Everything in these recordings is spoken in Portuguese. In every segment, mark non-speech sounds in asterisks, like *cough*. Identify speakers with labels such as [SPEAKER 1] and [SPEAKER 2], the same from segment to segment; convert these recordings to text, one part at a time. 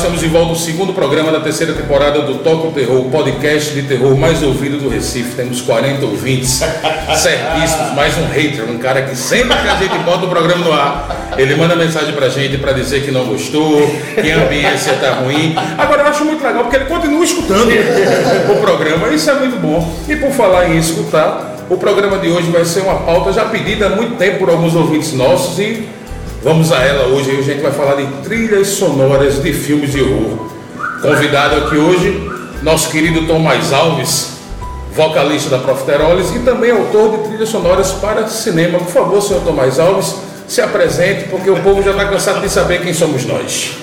[SPEAKER 1] Estamos de volta no segundo programa da terceira temporada do Toco Terror, o podcast de terror mais ouvido do Recife. Temos 40 ouvintes, *laughs* certíssimos, mais um hater, um cara que sempre que a gente bota o programa no ar, ele manda mensagem pra gente pra dizer que não gostou, que a ambiência tá ruim. Agora eu acho muito legal porque ele continua escutando o programa, isso é muito bom. E por falar em escutar, o programa de hoje vai ser uma pauta já pedida há muito tempo por alguns ouvintes nossos e Vamos a ela hoje, a gente vai falar de trilhas sonoras de filmes de horror. Convidado aqui hoje, nosso querido Tomás Alves, vocalista da Profiteroles e também autor de trilhas sonoras para cinema. Por favor, senhor Tomás Alves, se apresente, porque o povo já está cansado de saber quem somos nós.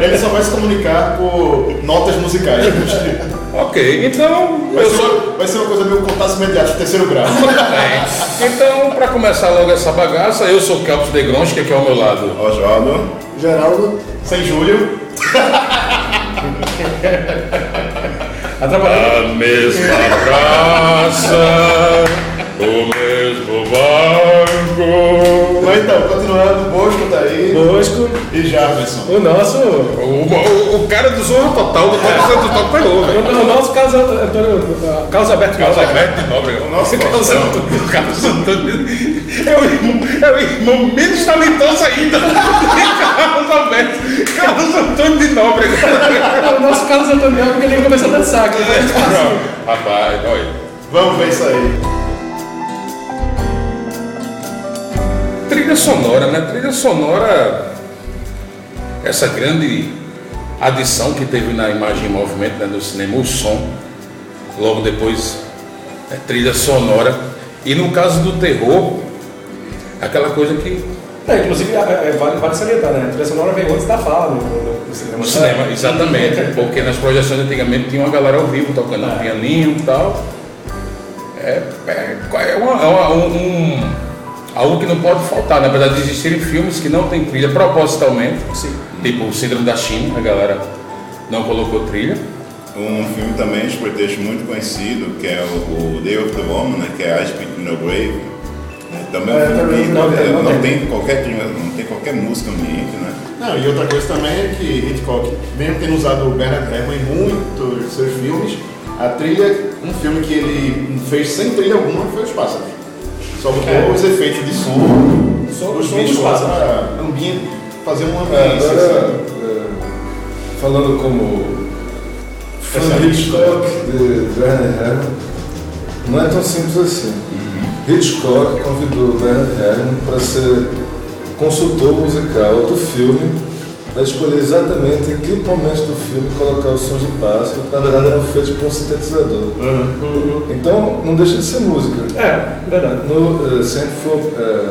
[SPEAKER 2] Ele só vai se comunicar por notas musicais.
[SPEAKER 1] Ok, então
[SPEAKER 2] Vai
[SPEAKER 1] eu
[SPEAKER 2] ser,
[SPEAKER 1] sou.
[SPEAKER 2] vai ser uma coisa meio contato imediato, terceiro grau.
[SPEAKER 1] É. Então, para começar logo essa bagaça, eu sou Campos de Gronchi, que é ao meu lado.
[SPEAKER 2] Oswaldo. Geraldo. Sem Júlio.
[SPEAKER 1] A mesma praça, o mesmo barco.
[SPEAKER 2] Mas então, continuando, Bosco tá aí.
[SPEAKER 3] Bosco,
[SPEAKER 2] E Jarvis.
[SPEAKER 3] o nosso,
[SPEAKER 1] O, o, o cara do Zorro Total, do Total Santo Total pegou, velho.
[SPEAKER 3] o, nosso Carlos, Antônio, Carlos Alberto
[SPEAKER 1] Carlos. Alberto de Nóbrega.
[SPEAKER 2] O nosso
[SPEAKER 1] Carlos. Antônio. Carlos Antônio. É o irmão, é o irmão menos talentoso ainda. Carlos Alberto. Carlos Antônio de Nóbrega.
[SPEAKER 3] O nosso Carlos Antônio Nóbrega, ele começou a dançar. Que.
[SPEAKER 1] Rapaz, olha.
[SPEAKER 2] Vamos ver isso aí.
[SPEAKER 1] Trilha sonora, né? Trilha sonora, essa grande adição que teve na imagem em movimento né, no cinema, o som, logo depois, é trilha sonora. E no caso do terror, aquela coisa que
[SPEAKER 3] É, inclusive, é, é, vale, vale salientar, né? A trilha sonora veio antes da fala no cinema.
[SPEAKER 1] no cinema, exatamente, porque nas projeções antigamente tinha uma galera ao vivo tocando um pianinho e tal. É, é, é uma- é uma- um, um- algo que não pode faltar, na verdade existirem filmes que não tem trilha propositalmente.
[SPEAKER 3] Sim.
[SPEAKER 1] Tipo o Síndrome da China, a galera não colocou trilha.
[SPEAKER 4] Um filme também de pretexto muito conhecido, que é o, o Day of the Woman, né, que é I Speak in the Grave. É, Também é um
[SPEAKER 3] É,
[SPEAKER 4] filme
[SPEAKER 3] também
[SPEAKER 4] que
[SPEAKER 3] não
[SPEAKER 4] não,
[SPEAKER 3] tem- não
[SPEAKER 4] não
[SPEAKER 3] tem.
[SPEAKER 4] tem qualquer trilha, não tem qualquer música ambiente, né?
[SPEAKER 2] Não, e outra coisa também é que Hitchcock, mesmo tendo usado o Bernard Herrmann em muitos de seus filmes, a trilha, um filme que ele fez sem trilha alguma foi Os Pássaros. Só botou
[SPEAKER 3] É.
[SPEAKER 2] os efeitos de som,
[SPEAKER 3] som-
[SPEAKER 2] os bichos lá pra ambiente, fazer uma
[SPEAKER 5] É,
[SPEAKER 2] ambiência.
[SPEAKER 5] agora,
[SPEAKER 2] assim.
[SPEAKER 5] é, falando como fã
[SPEAKER 2] Especialista.
[SPEAKER 5] Hitchcock de Werner Herrmann, não é tão simples assim. Hitchcock convidou Werner Herrmann para ser consultor musical do filme, para escolher exatamente em que momento do filme colocar os sons de pássaro, que na verdade eram feitos por um sintetizador. Então, não deixa de ser música.
[SPEAKER 3] É, verdade.
[SPEAKER 5] No, se a gente for eh,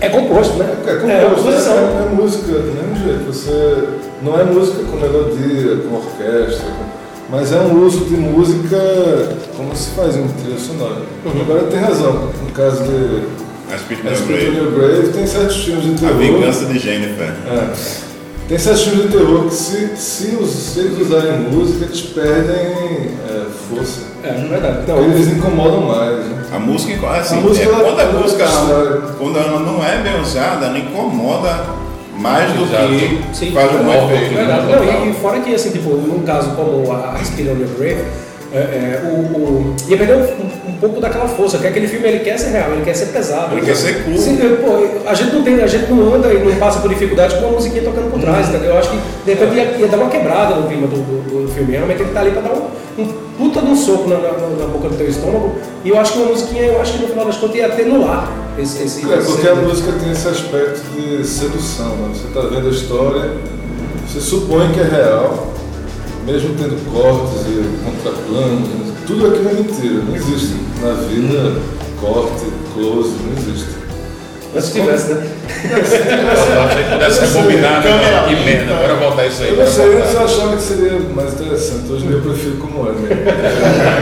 [SPEAKER 3] É composto, né?
[SPEAKER 5] É, como
[SPEAKER 3] é,
[SPEAKER 5] é,
[SPEAKER 3] composição.
[SPEAKER 5] é, é música do mesmo jeito. Você não é música com melodia, com orquestra, mas é um uso de música como se faz em trilha sonora.
[SPEAKER 3] Uhum.
[SPEAKER 5] Agora tem razão. No caso de A
[SPEAKER 4] the
[SPEAKER 5] Spirit
[SPEAKER 4] Grave.
[SPEAKER 5] Your Grave, tem certos filmes de
[SPEAKER 4] A
[SPEAKER 5] terror.
[SPEAKER 4] Vingança de Jennifer.
[SPEAKER 5] É. Tem certos filmes de terror que se, se, os, se eles usarem música, eles perdem é, força.
[SPEAKER 3] É, verdade. Não,
[SPEAKER 5] Porque eles incomodam mais. Né?
[SPEAKER 4] A música, assim,
[SPEAKER 5] A música,
[SPEAKER 4] é, quando a
[SPEAKER 5] ela
[SPEAKER 4] música
[SPEAKER 5] é história.
[SPEAKER 4] quando ela não é bem usada, ela incomoda mais do
[SPEAKER 1] Exato.
[SPEAKER 4] que
[SPEAKER 3] Sim.
[SPEAKER 4] faz um efeito.
[SPEAKER 1] É
[SPEAKER 3] Verdade.
[SPEAKER 1] Total.
[SPEAKER 3] Não, e, e fora que, assim, tipo, num caso como a Spirit on Your Grave, é, é, o, o, ia perder um, um pouco daquela força, que aquele filme ele quer ser real, ele quer ser pesado.
[SPEAKER 4] Ele quer ser cool.
[SPEAKER 3] Sim, pô, a gente não tem, a gente não anda e não passa por dificuldades com uma musiquinha tocando por trás, entendeu? Eu acho que de repente ia, ia dar uma quebrada no clima do, do, do filme. Realmente ele tá ali pra dar um, um puta de um soco na, na, na boca do teu estômago. E eu acho que uma musiquinha, eu acho que no final das contas ia atenuar esse. esse
[SPEAKER 5] É, porque
[SPEAKER 3] esse-
[SPEAKER 5] a música tem esse aspecto de sedução. Né? Você está vendo a história, você supõe que é real, mesmo tendo cortes e contraplanos, tudo aquilo é mentira, não existe. Na vida, corte, close, não existe.
[SPEAKER 3] Mas se tivesse, né?
[SPEAKER 1] Se pudesse rebobinar, né? Que merda, bora voltar isso aí.
[SPEAKER 5] Eu
[SPEAKER 1] bora
[SPEAKER 5] não sei, eu achava que seria mais interessante. Hoje eu prefiro como é mesmo.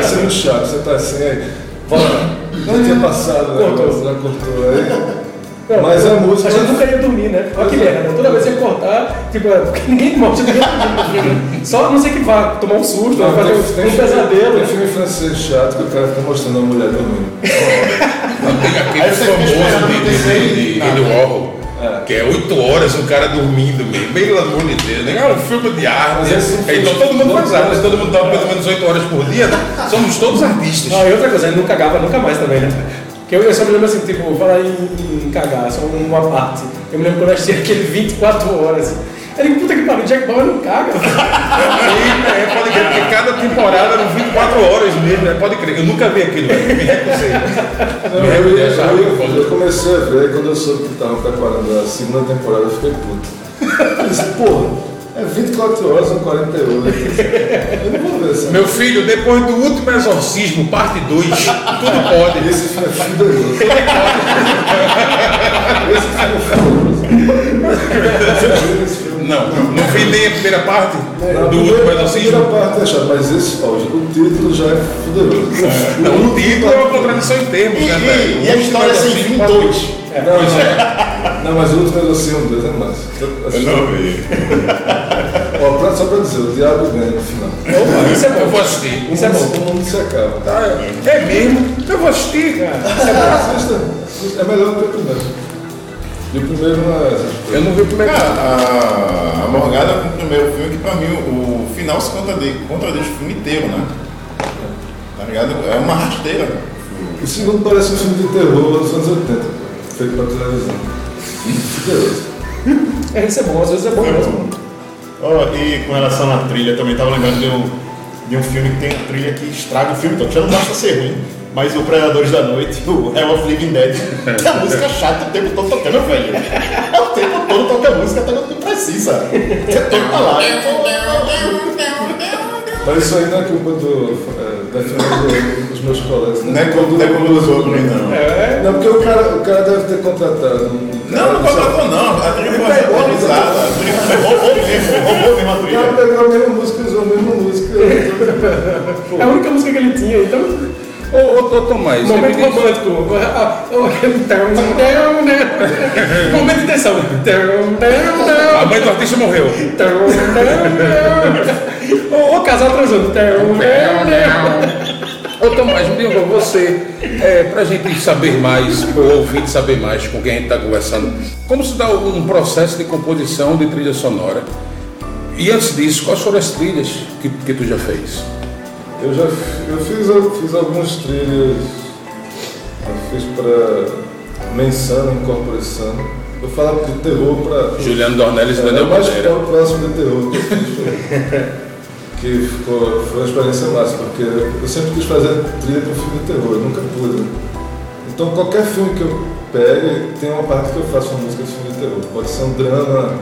[SPEAKER 5] Isso é muito chato, você tá assim aí. Volta. Não tinha passado, né?
[SPEAKER 3] Cortou.
[SPEAKER 5] Já cortou aí.
[SPEAKER 3] Não,
[SPEAKER 5] Mas a música.
[SPEAKER 3] A gente nunca ia dormir, né? Olha que merda. Toda vez que ia cortar, tipo, é, porque ninguém morre, ninguém dormir. Só a não ser que vá tomar um susto, vai fazer um, um
[SPEAKER 5] filme-
[SPEAKER 3] pesadelo.
[SPEAKER 5] Tem filme francês chato que o cara fica mostrando a mulher dormindo.
[SPEAKER 1] tem aquele famoso de, de,
[SPEAKER 2] acontecer
[SPEAKER 1] de, de
[SPEAKER 2] nada.
[SPEAKER 1] Andy Warhol. Que é 8 horas o cara dormindo mesmo. Pelo amor de Deus, né? É um filme de arte.
[SPEAKER 5] Mas esse filme
[SPEAKER 1] Então todo mundo faz
[SPEAKER 5] não
[SPEAKER 1] arte, todo mundo dorme pelo menos 8 horas por dia. né? Somos todos artistas.
[SPEAKER 3] Ah, e outra coisa, ele não cagava nunca mais também, né? Que eu, eu só me lembro assim, tipo, falar em, em cagar, só uma parte. Eu me lembro quando eu assisti aquele 24 horas. Eu digo, puta que pariu, Jack Bauer não caga.
[SPEAKER 1] Eita, é, pode crer, porque cada temporada eram 24 horas mesmo, né? Pode crer. Eu nunca vi aquilo. Me recusei.
[SPEAKER 5] Eu, eu, eu, eu comecei a ver, quando eu soube que estavam preparando a segunda temporada, eu fiquei puto. Eu disse, porra, é 24 horas ou 48. Eu não vou ver essa.
[SPEAKER 1] Meu filho, depois do último exorcismo, parte 2, tudo pode.
[SPEAKER 5] Esse filme é fuderoso. Esse filme é fuderoso. *laughs*
[SPEAKER 1] Não, não vi nem a primeira parte
[SPEAKER 5] Não, a
[SPEAKER 1] do
[SPEAKER 5] primeira-
[SPEAKER 1] último
[SPEAKER 5] a
[SPEAKER 1] exorcismo.
[SPEAKER 5] primeira parte é chata, mas esse, ó, o título já é fuderoso.
[SPEAKER 1] Não, o título é uma contradição em termos,
[SPEAKER 2] E,
[SPEAKER 1] né,
[SPEAKER 2] e-
[SPEAKER 1] velho?
[SPEAKER 2] e a história sem
[SPEAKER 1] exorcismo,
[SPEAKER 2] fim dois.
[SPEAKER 5] Não, não, não, mas o último exorcismo deles é massa.
[SPEAKER 4] Eu não vi.
[SPEAKER 5] Ó, pra- só pra dizer, o diabo ganha no final.
[SPEAKER 3] Opa, isso é
[SPEAKER 1] Eu
[SPEAKER 3] bom.
[SPEAKER 1] vou assistir.
[SPEAKER 3] Isso é bom.
[SPEAKER 5] O mundo se acaba.
[SPEAKER 1] Tá, é mesmo? Eu vou assistir.
[SPEAKER 5] Assista, assista. É melhor do que o primeiro. E o primeiro é coisas.
[SPEAKER 1] Eu não vi o primeiro.
[SPEAKER 4] Cara, a, a Morgada com o primeiro filme, que pra mim o, o final se contradiz, contradiz o filme inteiro, né? Tá ligado? É uma rasteira.
[SPEAKER 5] O segundo parece um filme de terror dos anos 80, feito pra televisão. Fuderoso.
[SPEAKER 3] É, isso é bom, às vezes é bom mesmo.
[SPEAKER 2] Ó, e com relação à trilha, também tava lembrando de um, de um filme que tem uma trilha que estraga o filme todo. Já não basta ser ruim, mas o Predadores da Noite, o Hell of Living Dead, *laughs* que a música é chata o tempo todo tocando, velho. É o tempo todo toca a música até quando não precisa. Você todo tá lá.
[SPEAKER 5] Mas isso aí não é culpa do. É, defendendo dos meus colegas.
[SPEAKER 4] Não é como não é como os outros, não.
[SPEAKER 5] Não, porque o cara, o cara deve ter contratado um.
[SPEAKER 4] Não, não contratou não. A trilha foi
[SPEAKER 5] pegou,
[SPEAKER 4] organizada. A trilha foi
[SPEAKER 2] Roubou mesmo, roubou mesmo a
[SPEAKER 5] O cara pegou a mesma música e usou a mesma música. *laughs*
[SPEAKER 3] É a única música que ele tinha, então.
[SPEAKER 1] Ô, ô, ô, Tomás,
[SPEAKER 3] Momento romântico. Ah, tão, né? Momento de tensão.
[SPEAKER 1] A mãe do artista morreu.
[SPEAKER 3] Ô, ô, casal transando.
[SPEAKER 1] Ô Tomás, me diga você, é, pra gente saber mais, o ouvinte saber mais com quem a gente está conversando, como se dá um processo de composição de trilha sonora? E antes disso, quais foram as trilhas que, que tu já fez?
[SPEAKER 5] Eu já eu fiz, eu fiz algumas trilhas. Eu fiz pra Mensana Incorporação. Eu falava de terror pra.
[SPEAKER 1] Juliano Dornelles e
[SPEAKER 5] É,
[SPEAKER 1] Daniel
[SPEAKER 5] o mais
[SPEAKER 1] Bandeira.
[SPEAKER 5] próximo de terror que eu fiz *laughs* que ficou, foi uma experiência massa, porque eu sempre quis fazer trilha para filme de terror, eu nunca pude. Então qualquer filme que eu pegue, tem uma parte que eu faço uma música de filme de terror. Pode ser um drama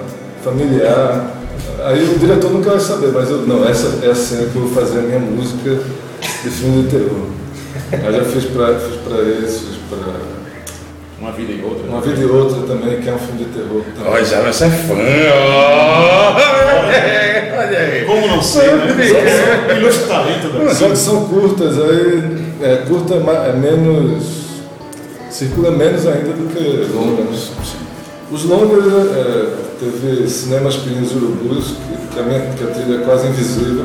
[SPEAKER 5] familiar. Aí o diretor nunca vai saber, mas eu, não, essa é a cena que eu vou fazer a minha música de filme de terror. Aí já fiz para fiz pra esse, fiz pra
[SPEAKER 2] Uma vida e outra.
[SPEAKER 5] Uma Vida e Outra também, que é um filme de terror. também.
[SPEAKER 1] Ó, já você é fã, ó. Olha aí.
[SPEAKER 2] Como não ser, né? Só- Ilustre talento, né?
[SPEAKER 5] Só que são curtas, aí é, curta é é menos. circula menos ainda do que longa. Né? Os longas é, teve Cinemas Pirinhos Urubus, que, que, a minha, que a trilha é quase invisível.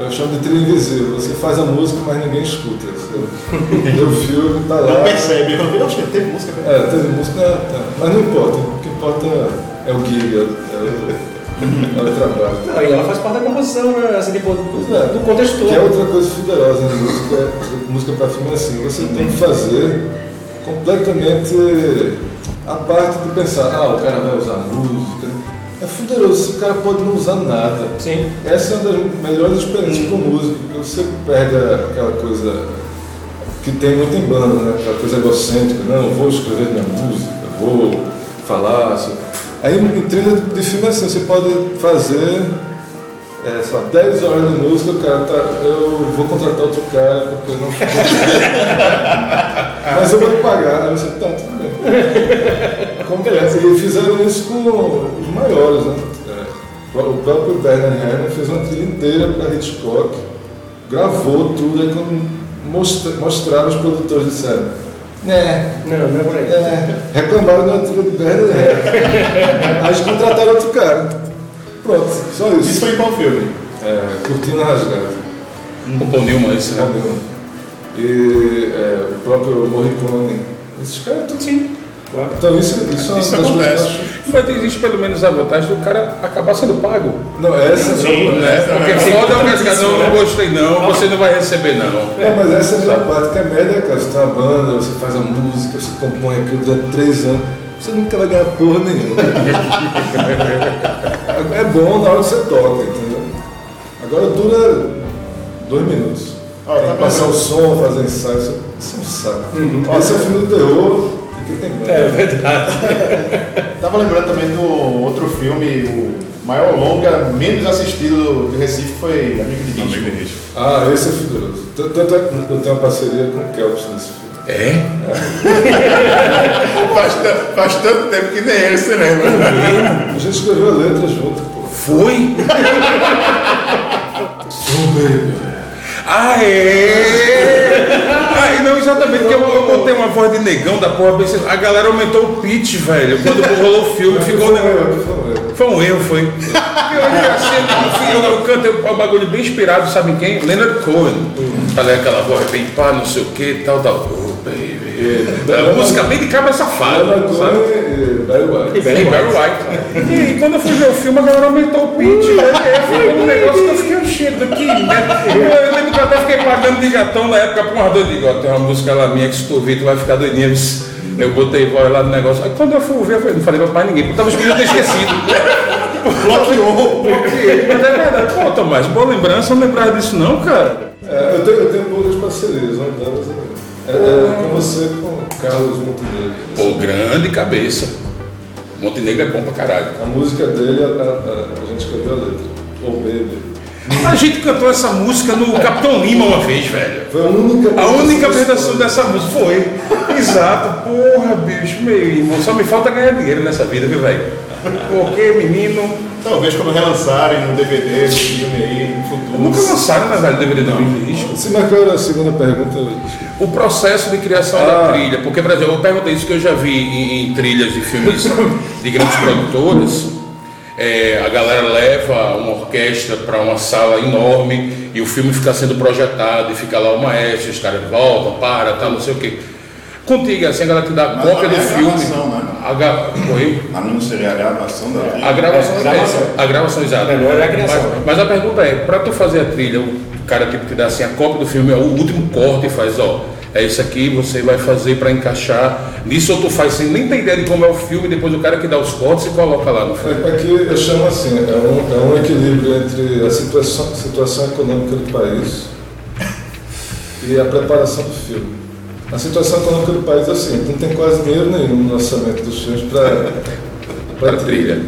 [SPEAKER 5] Eu chamo de trilha invisível. Você faz a música, mas ninguém escuta. Você vê o filme, tá lá.
[SPEAKER 2] Não percebe. Eu não, acho que teve música. né?
[SPEAKER 5] É, teve música, tá. mas não importa. O que importa é o gig, é, é o, é o trabalho.
[SPEAKER 3] Não, e ela faz parte da composição, né? Assim, tipo,
[SPEAKER 5] é.
[SPEAKER 3] do contexto todo.
[SPEAKER 5] Que é outra coisa fuderosa em música, música para filme é assim, você tem que fazer completamente a parte de pensar, ah, o cara vai usar música. É fuderoso, esse cara pode não usar nada.
[SPEAKER 3] Sim.
[SPEAKER 5] Essa é uma das melhores experiências com música, porque você perde aquela coisa que tem muito em banda, né? Aquela coisa egocêntrica, não, vou escrever minha música, vou falar. assim. Aí em trilha de filme é assim, você pode fazer é, lá, 10 horas de música, o cara tá. Eu vou contratar outro cara porque não *laughs* *laughs* Mas eu vou te pagar, aí você tá, tudo bem. *laughs* Como que é? E fizeram isso com os maiores, né? É, o próprio Bernard Herrmann fez uma trilha inteira para Hitchcock, gravou tudo, aí quando mostra, mostraram os produtores disseram, né,
[SPEAKER 3] Não, não é por aí.
[SPEAKER 5] é, reclamaram da trilha do Bernard Herrmann. *laughs* Aí eles contrataram outro cara. Pronto, só
[SPEAKER 2] Isso
[SPEAKER 5] isso.
[SPEAKER 2] foi em qual filme?
[SPEAKER 5] É, cortina rasgada.
[SPEAKER 1] O Paul Newman, esse, né?
[SPEAKER 5] Entendeu? E é, o próprio Morricone. Esses caras tudo sim. Então isso, isso é
[SPEAKER 4] Isso
[SPEAKER 5] coisas eu
[SPEAKER 4] acontece.
[SPEAKER 5] acho.
[SPEAKER 1] Mas existe pelo menos a vantagem do cara acabar sendo pago.
[SPEAKER 5] Não, essa
[SPEAKER 2] Sim,
[SPEAKER 5] é
[SPEAKER 1] Né? Porque foda é o cara, não, não gostei não, você não vai receber não.
[SPEAKER 5] É, mas essa é a parte, que a média, cara, você tem uma banda, você faz a música, você compõe aquilo durante três anos, você nunca vai ganhar porra nenhuma. *laughs* é bom na hora que você toca, entendeu? Agora dura dois minutos.
[SPEAKER 2] Ó,
[SPEAKER 5] Tem
[SPEAKER 2] tá
[SPEAKER 5] passar o som, fazer ensaio, isso isso é um saco. Esse é um filme do terror, e que tem banda.
[SPEAKER 3] É verdade. *laughs*
[SPEAKER 2] Tava lembrando também do outro filme, o maior longa menos assistido do Recife foi Amigo de
[SPEAKER 4] Amigo de
[SPEAKER 2] Risco.
[SPEAKER 4] risco.
[SPEAKER 5] Ah, esse é fibroso. Tanto é que eu tenho uma parceria com o Kelps nesse filme.
[SPEAKER 1] É? *laughs*
[SPEAKER 4] Faz, ta- faz tanto tempo que nem ele se lembra.
[SPEAKER 5] A gente escreveu a letra junto, pô.
[SPEAKER 1] Foi? *laughs* Ah, é? Ah, não, exatamente, porque eu, eu botei uma voz de negão da porra, a galera aumentou o pitch, velho, quando rolou o filme, ficou...
[SPEAKER 5] Foi um erro, foi.
[SPEAKER 1] Eu, assim, cantei um bagulho bem inspirado, sabe em quem? Leonard Cohen. Falei aquela voz bem pá, não sei o que, tal, tal. Baby. A música bem de cabra safada,
[SPEAKER 5] Leonard
[SPEAKER 1] sabe?
[SPEAKER 5] E Barry White.
[SPEAKER 1] Barry White. E, quando eu fui ver o filme, a galera aumentou o pitch. né? Foi um negócio que eu fiquei cheio daqui, né? Eu lembro que eu até fiquei pagando de gatão na época pra um ardor de. Tem uma música lá minha que se tu ouvir, tu vai ficar doidinha. viu? Eu botei voz lá no negócio. Aí quando eu fui ver, eu falei, não falei pra mais ninguém, porque eu ter esquecido.
[SPEAKER 2] Bloqueou.
[SPEAKER 1] Porque, mas é verdade. Pô, Tomás, boa lembrança, eu não lembrava disso não, cara.
[SPEAKER 5] É, eu, tenho, eu tenho poucas parcerias, uma delas é, é, é com você com o Carlos Montenegro.
[SPEAKER 1] Pô, grande cabeça. Montenegro é bom pra caralho.
[SPEAKER 5] A música dele, a, a- a gente escreveu a letra. Oh Baby.
[SPEAKER 1] A gente cantou essa música no Capitão Lima uma vez, velho.
[SPEAKER 5] Foi a única
[SPEAKER 1] A única
[SPEAKER 5] apresentação
[SPEAKER 1] dessa música foi. Exato. Porra, bicho, meu irmão. Só me falta ganhar dinheiro nessa vida, viu, velho? Porque, menino.
[SPEAKER 2] Talvez quando relançarem no DVD, no filme aí, no futuro.
[SPEAKER 1] Nunca lançaram, na verdade, DVD não.
[SPEAKER 5] Sim, mas qual era a segunda pergunta?
[SPEAKER 1] O processo de criação
[SPEAKER 5] Ah.
[SPEAKER 1] da trilha. Porque, por exemplo, eu perguntei isso que eu já vi em, em trilhas de filmes de grandes produtoras. É, a galera leva uma orquestra para uma sala enorme e o filme fica sendo projetado e fica lá o maestro, os caras voltam, para, tal, não sei o quê. Contigo, assim, a galera te dá
[SPEAKER 4] Mas
[SPEAKER 1] cópia
[SPEAKER 4] não
[SPEAKER 1] do
[SPEAKER 4] é a
[SPEAKER 1] filme.
[SPEAKER 4] né?
[SPEAKER 1] A, gra- Oi?
[SPEAKER 4] Mas não seria a gravação da trilha?
[SPEAKER 1] A gravação,
[SPEAKER 3] É,
[SPEAKER 1] é,
[SPEAKER 3] gravação.
[SPEAKER 1] a gravação exata.
[SPEAKER 3] Melhor é a criação.
[SPEAKER 1] Mas, mas a pergunta é, para tu fazer a trilha, o cara tipo te dá assim a cópia do filme, é o último corte e faz, ó, é isso aqui, você vai fazer para encaixar nisso ou tu faz sem nem ter ideia de como é o filme, depois o cara que dá os cortes e coloca lá no filme.
[SPEAKER 5] É, Aqui eu chamo assim, é um, é um equilíbrio entre a situação, situação econômica do país e a preparação do filme. A situação econômica do país é assim, não tem quase dinheiro nenhum no orçamento dos filmes para
[SPEAKER 1] Pra trilha.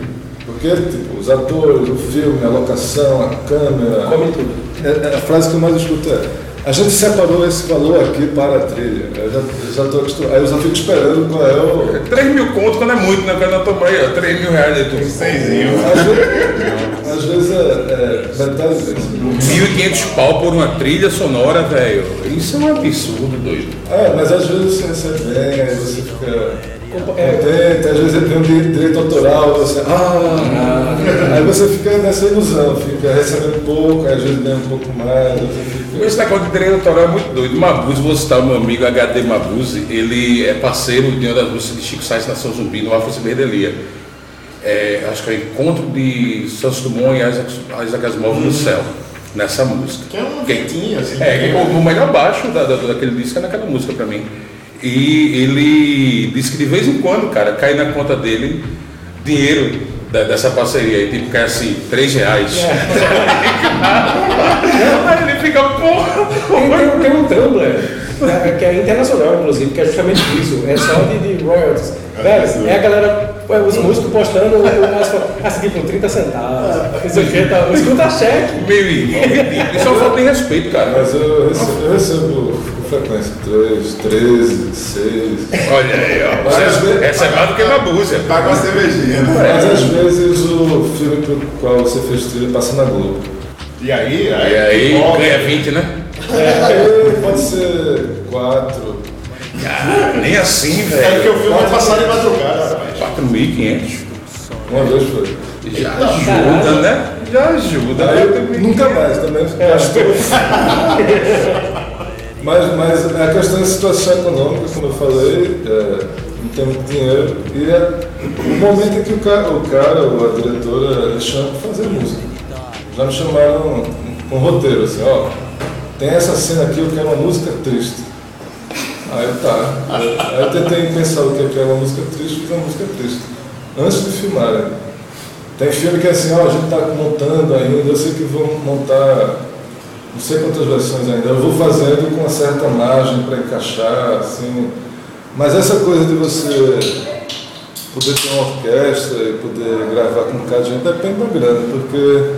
[SPEAKER 5] Porque tipo, os atores, o filme, a locação, a câmera.
[SPEAKER 3] Come tudo.
[SPEAKER 5] É- é a frase que eu mais escuto é a gente separou esse valor aqui para a trilha. Eu já, tô acostumado. Aí eu já fico esperando qual é o.
[SPEAKER 1] 3 mil conto quando é muito, né? Quando eu tomei, ó, 3 mil reais de tudo.
[SPEAKER 4] Seisinho.
[SPEAKER 5] Às vezes, às vezes é, é metade disso.
[SPEAKER 1] 1.500 pau por uma trilha sonora, velho. Isso é um absurdo, doido.
[SPEAKER 5] É, mas às vezes você recebe bem, aí você fica
[SPEAKER 3] É,
[SPEAKER 5] contente, às vezes tem um di- direito autoral, você. Ah! Aí você fica nessa ilusão, fica recebendo pouco, aí às vezes ganha um pouco mais, fica.
[SPEAKER 1] Esse negócio de direito autoral é muito doido. Mabuse, vou citar o meu amigo HD Mabuse, ele é parceiro de uma das músicas de Chico Sainz Nação Zumbi no Alfa Ciberdelia. É, acho que é o encontro de Santos Dumont e Isaac, Isaac Asimov no céu, nessa música.
[SPEAKER 2] Que é um
[SPEAKER 1] Quem-
[SPEAKER 2] ventinho, assim.
[SPEAKER 1] É, que o, o melhor baixo da, da- daquele disco é naquela música pra mim. E ele disse que de vez em quando, cara, cai na conta dele dinheiro da- dessa parceria aí, tipo, cai assim, 3 reais. *laughs* Aí ele fica, porra,
[SPEAKER 3] Tem, tem, tem um Tumblr, né, que é internacional, inclusive, que é justamente isso, é só de, de royalties. Velho, é a galera, é, os músicos postando o assim, tipo, 30 centavos, sei o que, tá, escuta cheque.
[SPEAKER 1] meu irmão. Isso é uma falta de respeito, cara.
[SPEAKER 5] Mas eu recebo, eu recebo com frequência 3, 13, 6.
[SPEAKER 1] Olha aí, ó. Você recebe mais do que Mabuse.
[SPEAKER 4] Paga uma cervejinha, né?
[SPEAKER 5] Mas às vezes o filme pro qual você fez trilha passa na Globo.
[SPEAKER 2] E aí,
[SPEAKER 1] E aí ganha 20, né? *laughs*
[SPEAKER 5] Aí pode ser 4.
[SPEAKER 1] Ah, nem assim,
[SPEAKER 2] É porque o
[SPEAKER 1] velho.
[SPEAKER 2] filme vai passar de madrugada.
[SPEAKER 1] 4.500.
[SPEAKER 5] Uma vez foi.
[SPEAKER 1] Já ajuda, né? Já ajuda.
[SPEAKER 5] Aí
[SPEAKER 1] né?
[SPEAKER 5] eu nunca mais também gastou. Mas, mas a questão da situação econômica, como eu falei, é, não tem muito dinheiro. E é o momento em que o cara, o cara ou a diretora me chama para fazer música. Já me chamaram com um roteiro, assim, ó, tem essa cena aqui, eu quero uma música triste. Aí tá. Aí eu tentei pensar o que é é uma música triste, fiz uma música triste. Antes de filmar. Tem filme que é assim, ó, a gente tá montando ainda, eu sei que vou montar não sei quantas versões ainda, eu vou fazendo com uma certa margem para encaixar, assim. Mas essa coisa de você poder ter uma orquestra e poder gravar com um bocado de gente depende da grana, porque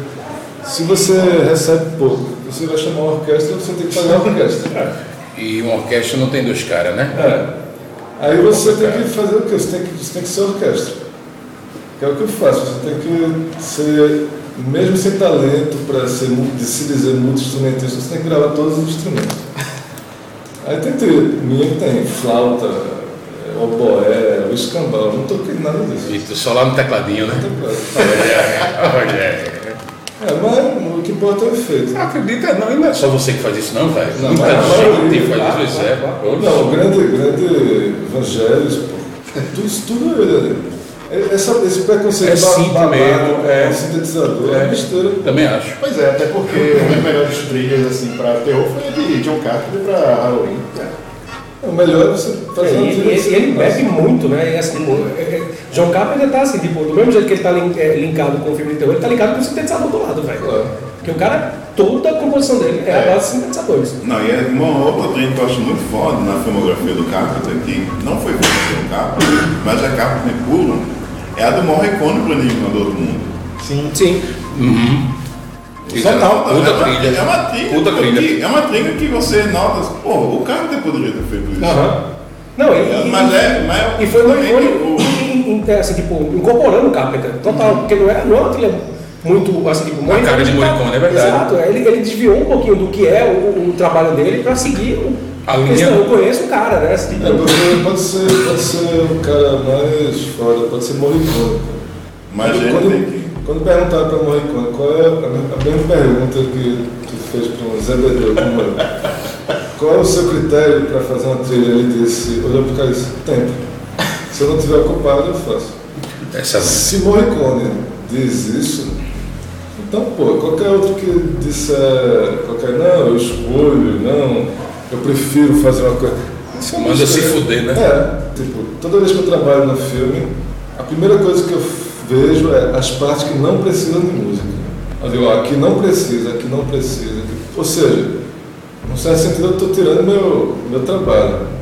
[SPEAKER 5] se você recebe pouco, você vai chamar uma orquestra, você tem que pagar a orquestra. *laughs*
[SPEAKER 1] E uma orquestra não tem dois caras, né?
[SPEAKER 5] É. Aí você tem que fazer o quê? Você tem que, você tem que ser orquestra. Que é o que eu faço, você tem que ser, mesmo sem talento para ser, se dizer multi-instrumentista, você tem que gravar todos os instrumentos. Aí tem trilha, minha que tem flauta, é, oboé, o escambau, não toquei nada disso.
[SPEAKER 1] E tu só lá no tecladinho, né? *laughs* Olha.
[SPEAKER 5] É, mas o que importa é o efeito.
[SPEAKER 1] Não acredita, não, e não é só você que faz isso, não, velho.
[SPEAKER 5] Não,
[SPEAKER 1] Muita
[SPEAKER 5] mas-
[SPEAKER 1] gente faz isso, é. Pô,
[SPEAKER 5] Não, o grande, grande evangelhos, pô, tudo isso tudo é- é- essa, esse preconceito
[SPEAKER 1] É simples
[SPEAKER 5] babado
[SPEAKER 1] mesmo,
[SPEAKER 5] com
[SPEAKER 1] é.
[SPEAKER 5] sintetizador é,
[SPEAKER 1] É.
[SPEAKER 5] besteira.
[SPEAKER 1] Também acho.
[SPEAKER 2] Pois é, até porque uma das melhores trilhas assim, pra terror foi de John Carpenter pra Halloween.
[SPEAKER 5] É, O melhor é você
[SPEAKER 3] É,
[SPEAKER 5] fazer
[SPEAKER 3] e
[SPEAKER 5] uma
[SPEAKER 3] ele,
[SPEAKER 5] trilha
[SPEAKER 3] ele, ele
[SPEAKER 5] assim,
[SPEAKER 3] bebe muito, né? E, assim, é, é, John Carpenter tá assim, tipo, do mesmo jeito que ele tá lin- é, linkado com o filme de terror, ele tá linkado com o sintetizador do lado, velho.
[SPEAKER 5] Claro.
[SPEAKER 3] Porque o cara, toda a composição dele é, a base de sintetizadores.
[SPEAKER 4] Não, e é uma outra trend que eu acho muito foda na filmografia do Carpenter, que não foi feita pelo Carpenter, mas é Carpenter puro, é a do Morricone pro Enigma do Outro Mundo.
[SPEAKER 2] Sim.
[SPEAKER 3] Sim.
[SPEAKER 1] Isso é
[SPEAKER 4] Total,
[SPEAKER 1] puta
[SPEAKER 4] é uma-
[SPEAKER 1] trilha.
[SPEAKER 4] É uma trilha.
[SPEAKER 1] Puta trilha.
[SPEAKER 4] que- é uma trilha que você nota, pô, o Carpenter poderia ter feito isso.
[SPEAKER 3] Aham. Não, e,
[SPEAKER 4] Mas
[SPEAKER 3] e-
[SPEAKER 4] é, mas é
[SPEAKER 3] E foi o Morricone, assim, tipo, incorporando o Carpenter, total, porque não é, não é uma trilha muito, assim, tipo,
[SPEAKER 1] A cara de
[SPEAKER 3] tá-
[SPEAKER 1] Morricone, é verdade.
[SPEAKER 3] Exato, ele, ele desviou um pouquinho do que é o, o trabalho dele para seguir o...
[SPEAKER 1] A
[SPEAKER 3] porque
[SPEAKER 1] linha-
[SPEAKER 3] senão Eu conheço o cara, né? Assim,
[SPEAKER 5] É porque pode ser, pode ser o cara mais foda, pode ser Morricone.
[SPEAKER 4] Mas
[SPEAKER 5] quando,
[SPEAKER 4] ele
[SPEAKER 5] quando,
[SPEAKER 4] tem que.
[SPEAKER 5] quando perguntaram para Morricone qual é a, a mesma pergunta que tu fez para um Zé Bedeu como eu, *laughs* qual é o seu critério para fazer uma trilha? Ele disse, olhou para o cara e disse, tempo. Se eu não estiver ocupado, eu faço.
[SPEAKER 1] Essa
[SPEAKER 5] Se Morricone diz isso, então, pô, qualquer outro que disser, qualquer, não, eu escolho, não, eu prefiro fazer uma coisa. Isso é
[SPEAKER 1] Manda se fuder, né?
[SPEAKER 5] É, tipo, toda vez que eu trabalho no filme, a primeira coisa que eu vejo é as partes que não precisam de música. Eu digo, ó, aqui não precisa, aqui não precisa. Ou seja, num certo sentido eu estou tirando meu, meu trabalho.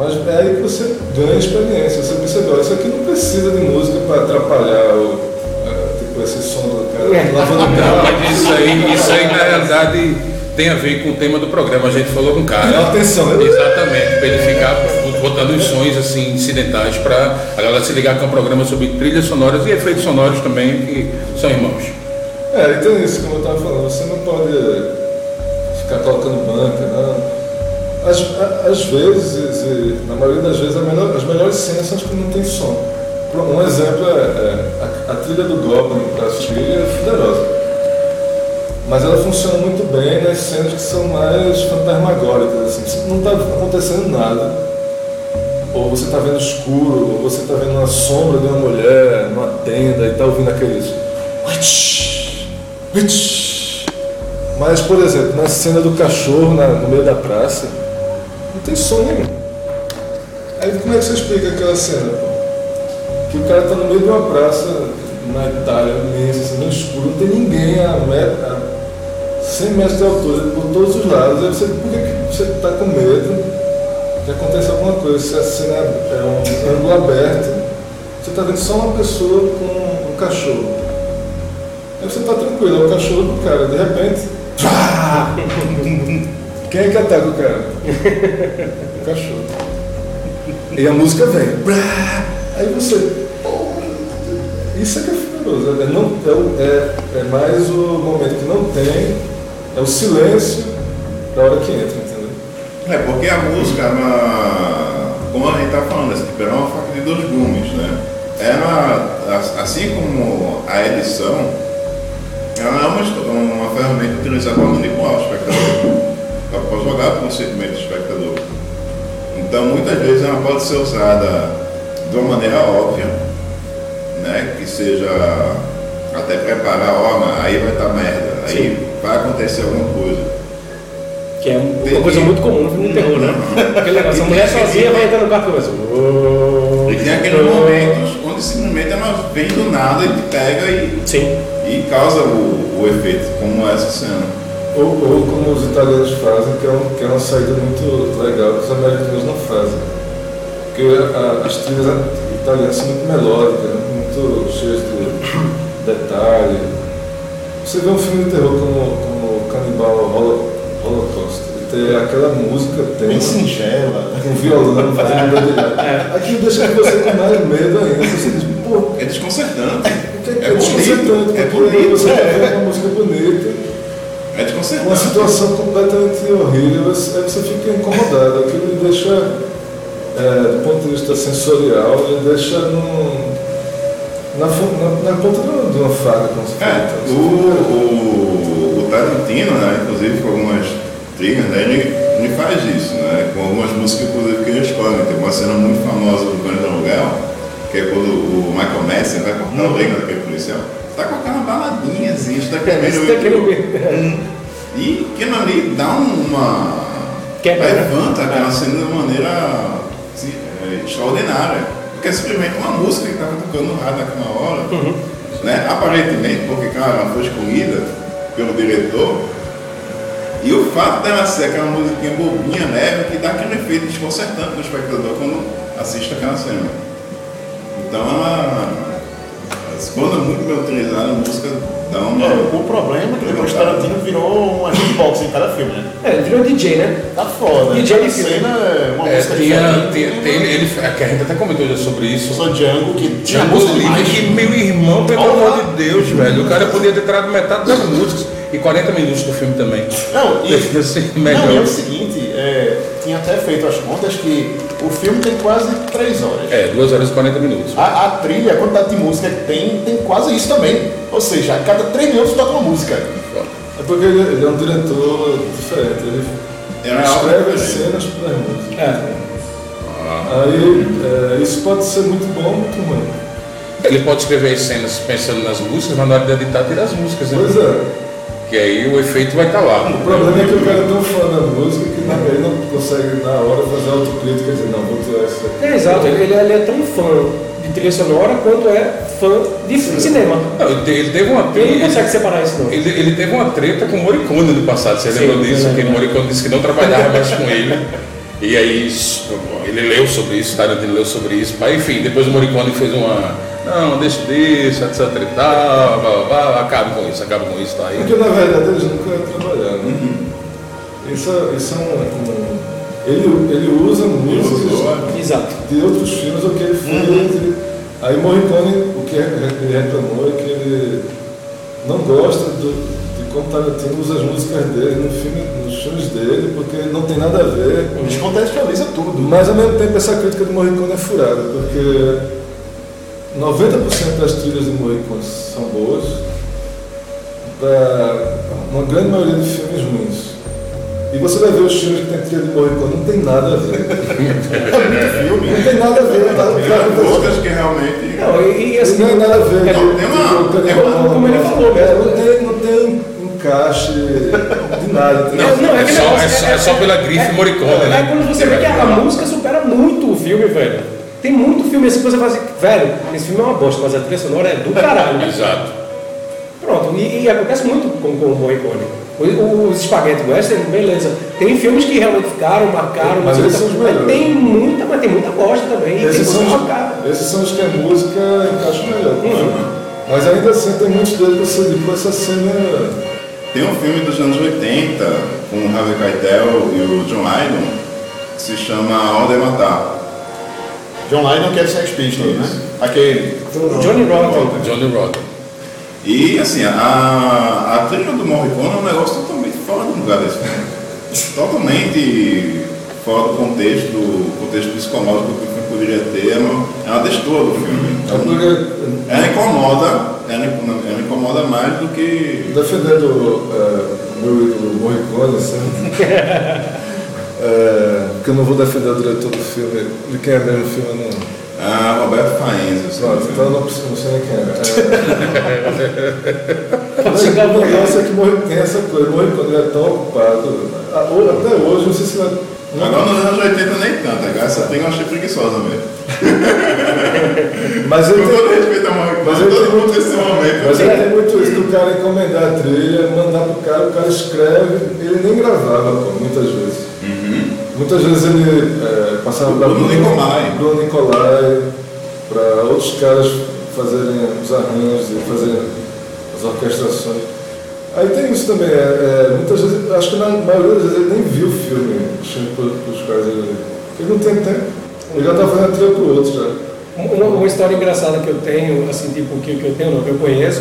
[SPEAKER 5] Mas é aí que você ganha experiência, você percebe, ó, isso aqui não precisa de música para atrapalhar o, é, tipo, esse som do cara
[SPEAKER 3] É.
[SPEAKER 5] lavando o
[SPEAKER 1] Não,
[SPEAKER 5] carro.
[SPEAKER 1] mas isso aí, isso aí na realidade tem a ver com o tema do programa. A gente falou com o cara.
[SPEAKER 5] Atenção, né?
[SPEAKER 1] Exatamente, para ele ficar botando os sons assim incidentais para a galera se ligar que é um programa sobre trilhas sonoras e efeitos sonoros também, que são irmãos.
[SPEAKER 5] É, então é isso, como eu estava falando, você não pode ficar colocando banca, não. Às, às vezes, e na maioria das vezes, melhor- as melhores cenas são as que não tem som. Um exemplo é, é a, a trilha do Goblin para assistir é poderosa. Mas ela funciona muito bem nas cenas que são mais fantasmagóricas, assim, não está acontecendo nada, ou você está vendo escuro, ou você está vendo uma sombra de uma mulher numa tenda e está ouvindo aqueles. Mas, por exemplo, na cena do cachorro na- no meio da praça, não tem som nenhum. Aí como é que você explica aquela cena? Que o cara tá no meio de uma praça na Itália, imensa, assim, no escuro, não tem ninguém a, met- a 100 metros de altura, por todos os lados. Aí você, por que você tá com medo que aconteça alguma coisa? Se a cena é um ângulo aberto, você tá vendo só uma pessoa com um cachorro. Aí você tá tranquilo, é o cachorro do cara, de repente. *laughs* Quem é que ataca o cara? O *laughs* cachorro. E a música vem. Aí você. Isso é que é furioso. É, não, é, é, é mais o momento que não tem, é o silêncio da hora que entra, entendeu?
[SPEAKER 4] É, porque a música, é uma, como a gente tá falando, essa tipo, é uma faca de dois gumes, né? É as- assim como a edição, ela é uma, uma ferramenta utilizada para manipular o espectador. Para jogar para o sentimento do espectador. Então, muitas vezes ela pode ser usada de uma maneira óbvia, né? que seja até preparar, ó, aí vai estar merda, aí vai acontecer alguma coisa.
[SPEAKER 3] Que é uma
[SPEAKER 4] Tem
[SPEAKER 3] coisa
[SPEAKER 4] que-
[SPEAKER 3] muito comum no filme de terror, né? Aquele negócio, a mulher sozinha vai entrar no quarto e começa.
[SPEAKER 4] E tem aqueles momentos onde simplesmente ela vem do nada e te pega e,
[SPEAKER 3] Sim.
[SPEAKER 4] e causa o, o efeito, como essa cena.
[SPEAKER 5] Ou, ou como os italianos fazem, que é, um, que é uma saída muito legal que os americanos não fazem. Porque a- as trilhas italianas são muito melódicas, né? muito cheias de *coughs* detalhe. Você vê um filme de terror como, como Canibal Holo- Holocaust, tem aquela música
[SPEAKER 2] Bem
[SPEAKER 5] tensa,
[SPEAKER 2] singela.
[SPEAKER 5] com violão *laughs* fazendo dedilhar. Aquilo deixa você com mais medo ainda. Você diz, pô,
[SPEAKER 4] É desconcertante.
[SPEAKER 5] é,
[SPEAKER 4] É
[SPEAKER 5] é desconcertante?
[SPEAKER 4] é bonito.
[SPEAKER 5] você vendo uma música bonita.
[SPEAKER 4] É
[SPEAKER 5] Uma
[SPEAKER 4] desconcertante.
[SPEAKER 5] situação completamente horrível, você, aí você fica incomodado. Aquilo lhe deixa, é, do ponto de vista sensorial, lhe deixa num, na, na, na ponta de uma- de uma faca, como se
[SPEAKER 4] É, o, o, o Tarantino, né, inclusive com algumas trilhas, né, ele, ele faz isso, né, com algumas músicas inclusive que ele escolhe. Tem uma cena muito famosa do de Aluguel, que é quando o Michael Madsen vai cortar o orelha daquele policial. Tá com aquela baladinha assim, está
[SPEAKER 3] Isso daquele-
[SPEAKER 4] E aquilo ali dá uma.
[SPEAKER 3] Quebra, né?
[SPEAKER 4] levanta aquela cena de uma maneira assim, é, extraordinária. Porque é simplesmente uma música que estava tocando no rádio naquela hora. Né? Aparentemente, porque, cara, ela foi escolhida pelo diretor. E o fato dela ser aquela musiquinha bobinha, leve, que dá aquele efeito desconcertante no espectador quando assiste aquela cena. Então ela. Quando é muito bem utilizada, a música dá uma.
[SPEAKER 2] É, o problema é que depois Tarantino virou um agente box em cada filme, né?
[SPEAKER 3] É, ele virou DJ, né?
[SPEAKER 2] Tá foda.
[SPEAKER 3] DJ
[SPEAKER 2] Cada
[SPEAKER 3] de
[SPEAKER 2] cena é uma
[SPEAKER 1] É,
[SPEAKER 2] música
[SPEAKER 1] tinha,
[SPEAKER 2] diferente.
[SPEAKER 1] tem, ele, que a gente até comentou já sobre
[SPEAKER 2] Eu
[SPEAKER 1] isso.
[SPEAKER 2] sou Django, que tinha
[SPEAKER 1] Django
[SPEAKER 2] música
[SPEAKER 1] Livre, que meu irmão, pelo amor de Deus, velho. O cara podia ter tirado metade das músicas e 40 minutos do filme também.
[SPEAKER 2] Não, e,
[SPEAKER 1] Assim,
[SPEAKER 2] não, e é o seguinte, é, tinha até feito as contas que o filme tem quase 3 horas.
[SPEAKER 1] É, 2 horas e 40 minutos.
[SPEAKER 2] A, a trilha, a quantidade de música que tem, tem quase isso também. Ou seja, a cada 3 minutos toca uma música.
[SPEAKER 5] É porque ele, ele é um diretor diferente, ele
[SPEAKER 4] algo
[SPEAKER 5] escreve as cenas para as músicas.
[SPEAKER 3] É.
[SPEAKER 5] Aí é, isso pode ser muito bom ou muito ruim.
[SPEAKER 1] Ele pode escrever as cenas pensando nas músicas, mas na hora de editar, tira as músicas, né?
[SPEAKER 5] Pois é.
[SPEAKER 1] Que aí o efeito vai estar lá.
[SPEAKER 5] O problema é que o cara é tão fã da música que na, ele não consegue na hora fazer autocrítica e dizer, não, vou tirar essa aqui.
[SPEAKER 3] É, exato, ele, ele- é tão fã de trilha sonora quanto é fã de cinema.
[SPEAKER 1] Não, ele, te- ele teve uma
[SPEAKER 3] Ele não consegue separar isso, não.
[SPEAKER 1] ele, ele teve uma treta com o Morricone no passado, você
[SPEAKER 3] Sim,
[SPEAKER 1] lembra disso? Que o
[SPEAKER 3] lembro.
[SPEAKER 1] Morricone disse que não trabalhava mais com ele. E aí isso, ele leu sobre isso, Tarantino leu sobre isso. Mas enfim, depois o Morricone fez uma. Não, deixa disso, etc e tal, blá, blá, blá, acabe com isso, acabe com isso, tá aí.
[SPEAKER 5] Porque na verdade eles nunca trabalharam. Né? Isso, é- isso é um. ele, ele usa músicas
[SPEAKER 3] Exato.
[SPEAKER 5] de outros filmes, o que ele fez. ele- aí Morricone, o que ele reclamou é que ele não gosta do, de como Tarantino usa as músicas dele no filme, nos filmes dele, porque não tem nada a ver.
[SPEAKER 2] Descontextualiza tudo.
[SPEAKER 5] Mas ao mesmo tempo essa crítica do Morricone é furada, porque 90% das trilhas do Morricone são boas, para uma grande maioria de filmes ruins. E você vai ver os filmes que tem trilha de Morricone, não tem nada a ver. *laughs*
[SPEAKER 2] filme.
[SPEAKER 5] Não tem nada a ver. Tá,
[SPEAKER 4] Tem
[SPEAKER 5] tá,
[SPEAKER 4] outras que realmente.
[SPEAKER 3] Não, e, e assim.
[SPEAKER 5] não tem nada a ver.
[SPEAKER 3] é,
[SPEAKER 4] Não, tem uma- tem uma-
[SPEAKER 3] como ele falou
[SPEAKER 5] é,
[SPEAKER 3] mesmo.
[SPEAKER 5] não tem, não tem encaixe de nada.
[SPEAKER 3] Não, não,
[SPEAKER 1] é,
[SPEAKER 3] que
[SPEAKER 1] só,
[SPEAKER 3] negócio,
[SPEAKER 1] é, só, é só pela grife Morricone,
[SPEAKER 3] É
[SPEAKER 1] né?
[SPEAKER 3] quando você vê que a música supera muito o filme, velho. Tem muito filme assim que você fala assim, velho, esse filme é uma bosta, mas a trilha sonora é do caralho. *laughs*
[SPEAKER 1] Exato.
[SPEAKER 3] Pronto, e, e acontece muito com, com o Morricone. O- Os espaguete western, beleza. Tem filmes que realmente ficaram, marcaram,
[SPEAKER 5] Mas
[SPEAKER 3] mas
[SPEAKER 5] melhores.
[SPEAKER 3] tem muita, mas tem muita bosta também. Tem
[SPEAKER 5] Esses são, os, esses são os que a música encaixa melhor.
[SPEAKER 3] Uhum.
[SPEAKER 5] Mas ainda assim tem muitos deles que você diz, essa cena.
[SPEAKER 4] Tem um filme dos anos 80 com o Harvey Keitel e o John Lydon que se chama A Ordem é Matar.
[SPEAKER 2] John Lydon que é Sex Pistols, né? Aquele.
[SPEAKER 3] Johnny Rotten.
[SPEAKER 1] Johnny Rotten.
[SPEAKER 4] E assim, a, a trilha do Morricone é um negócio totalmente fora do lugar desse filme. Totalmente fora do contexto, do contexto psicológico que o filme poderia ter, ela, ela destoa do filme.
[SPEAKER 5] É porque,
[SPEAKER 4] Ela incomoda, ela, ela incomoda mais do que.
[SPEAKER 5] defendendo é, meu ídolo Morricone, assim. *laughs* É, porque eu não vou defender o diretor do filme, de quem é mesmo o filme, eu não.
[SPEAKER 4] Ah, Roberto Faenza.
[SPEAKER 5] Pronto, então eu não preciso, não sei nem quem é. *laughs*
[SPEAKER 3] Pode
[SPEAKER 5] Mas
[SPEAKER 3] chegar
[SPEAKER 5] o negócio é que Morricone tem essa coisa, Morricone ele é tão ocupado. Ah, Até hoje, não sei se vai.
[SPEAKER 4] Agora nos anos 80 nem tanto, agora essa trilha eu achei preguiçosa mesmo.
[SPEAKER 5] Mas
[SPEAKER 4] Com
[SPEAKER 5] ele tem,
[SPEAKER 4] todo respeito a Morricone,
[SPEAKER 5] Mas
[SPEAKER 4] todo
[SPEAKER 5] tem
[SPEAKER 4] mundo nesse momento.
[SPEAKER 5] Mas ele tem muito isso, do cara encomendar a trilha, mandar pro cara, o cara escreve, ele nem gravava, pô, muitas vezes. Muitas vezes ele é, passava para
[SPEAKER 4] Bruno Nicolai.
[SPEAKER 5] Bruno Nicolai, para outros caras fazerem os arranjos e fazerem as orquestrações. Aí tem isso também, é, é, muitas vezes, acho que na maioria das vezes ele nem viu o filme, os filmes pelos pelos quais ele. Ele não tem tempo. Ele já está fazendo a trilha pro outro já.
[SPEAKER 3] Uma, uma história engraçada que eu tenho, assim, tipo, que, que eu tenho, não, que eu conheço,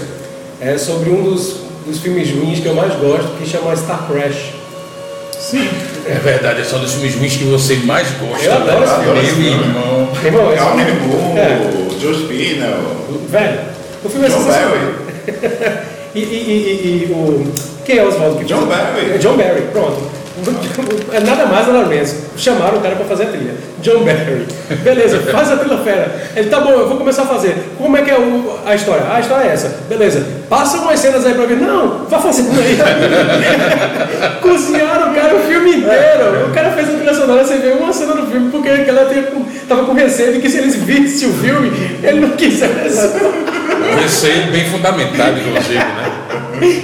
[SPEAKER 3] é sobre um dos, dos filmes ruins que eu mais gosto, que chama Star Crash.
[SPEAKER 1] É verdade, é só dos filmes ruins que você mais gosta.
[SPEAKER 3] Eu adoro esse
[SPEAKER 1] né?
[SPEAKER 3] filme.
[SPEAKER 1] Meu irmão.
[SPEAKER 3] Irmão, esse
[SPEAKER 4] Calvin
[SPEAKER 3] filme-
[SPEAKER 4] Moore,
[SPEAKER 3] É.
[SPEAKER 4] Joe
[SPEAKER 3] Velho, o filme é
[SPEAKER 4] John
[SPEAKER 3] sensacional.
[SPEAKER 4] Barry. *laughs*
[SPEAKER 3] E, e, e, e o. Quem é Oswaldo que
[SPEAKER 4] John? Barry.
[SPEAKER 3] É John Barry, pronto. *laughs* É nada mais nada menos. Chamaram o cara pra fazer a trilha. John Barry. Beleza, *laughs* faz a trilha fera. Ele tá bom, eu vou começar a fazer. Como é que é o- a história? Ah, a história é essa. Beleza. Passa umas cenas aí pra ver. Não, vá fazendo aí. *laughs* Cozinharam o cara o filme inteiro. O cara fez a trilha sonora, você vê uma cena do filme, porque ela tinha, tava com receio de que se eles vissem o filme, ele não quisesse.
[SPEAKER 1] Um receio bem fundamentado, inclusive, né?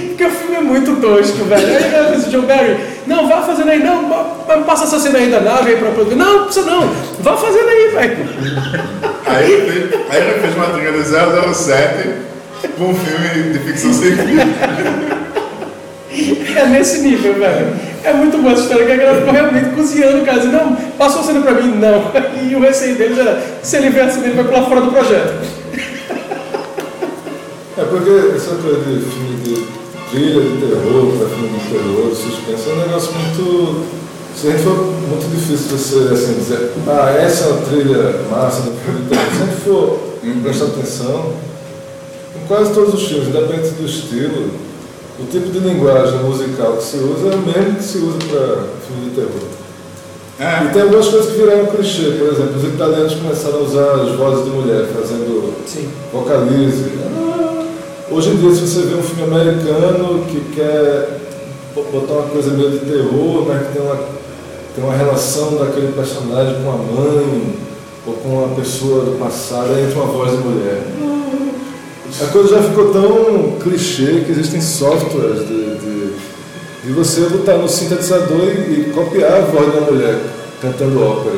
[SPEAKER 3] Porque o filme é muito tosco, velho. Aí John Barry, não, vá fazendo aí, não, pa- passa essa cena aí da nave aí pra produzir. Não, não precisa não, vá fazendo aí, velho. *laughs*
[SPEAKER 4] Aí ele fez, aí ele fez uma trilha do 007 com um filme de ficção científica.
[SPEAKER 3] É nesse nível, velho. É muito boa essa história, que a galera ficou realmente cozinhando o cara. Dizendo, não, passou a cena pra mim, não. *laughs* E o receio deles era, se ele ver a cena, ele vai pular fora do projeto.
[SPEAKER 5] É porque essa coisa de filme de trilha de terror para filme de terror, suspense, é um negócio muito. Se a gente for muito difícil você assim, dizer, ah, essa é uma trilha massa do filme de terror. Se a gente for prestar atenção, em quase todos os filmes, independente do estilo, o tipo de linguagem musical que se usa é o mesmo que se usa para filme de terror. E
[SPEAKER 4] É.
[SPEAKER 5] tem algumas coisas que viraram clichê, por exemplo, os italianos começaram a usar as vozes de mulher, fazendo
[SPEAKER 3] Sim.
[SPEAKER 5] vocalize. Hoje em dia, se você vê um filme americano que quer bo- botar uma coisa meio de terror, mas que tem uma, tem uma relação daquele personagem com a mãe ou com uma pessoa do passado, aí entra uma voz de mulher. A coisa já ficou tão clichê que existem softwares de, de, de você botar no sintetizador e, e copiar a voz da mulher cantando ópera.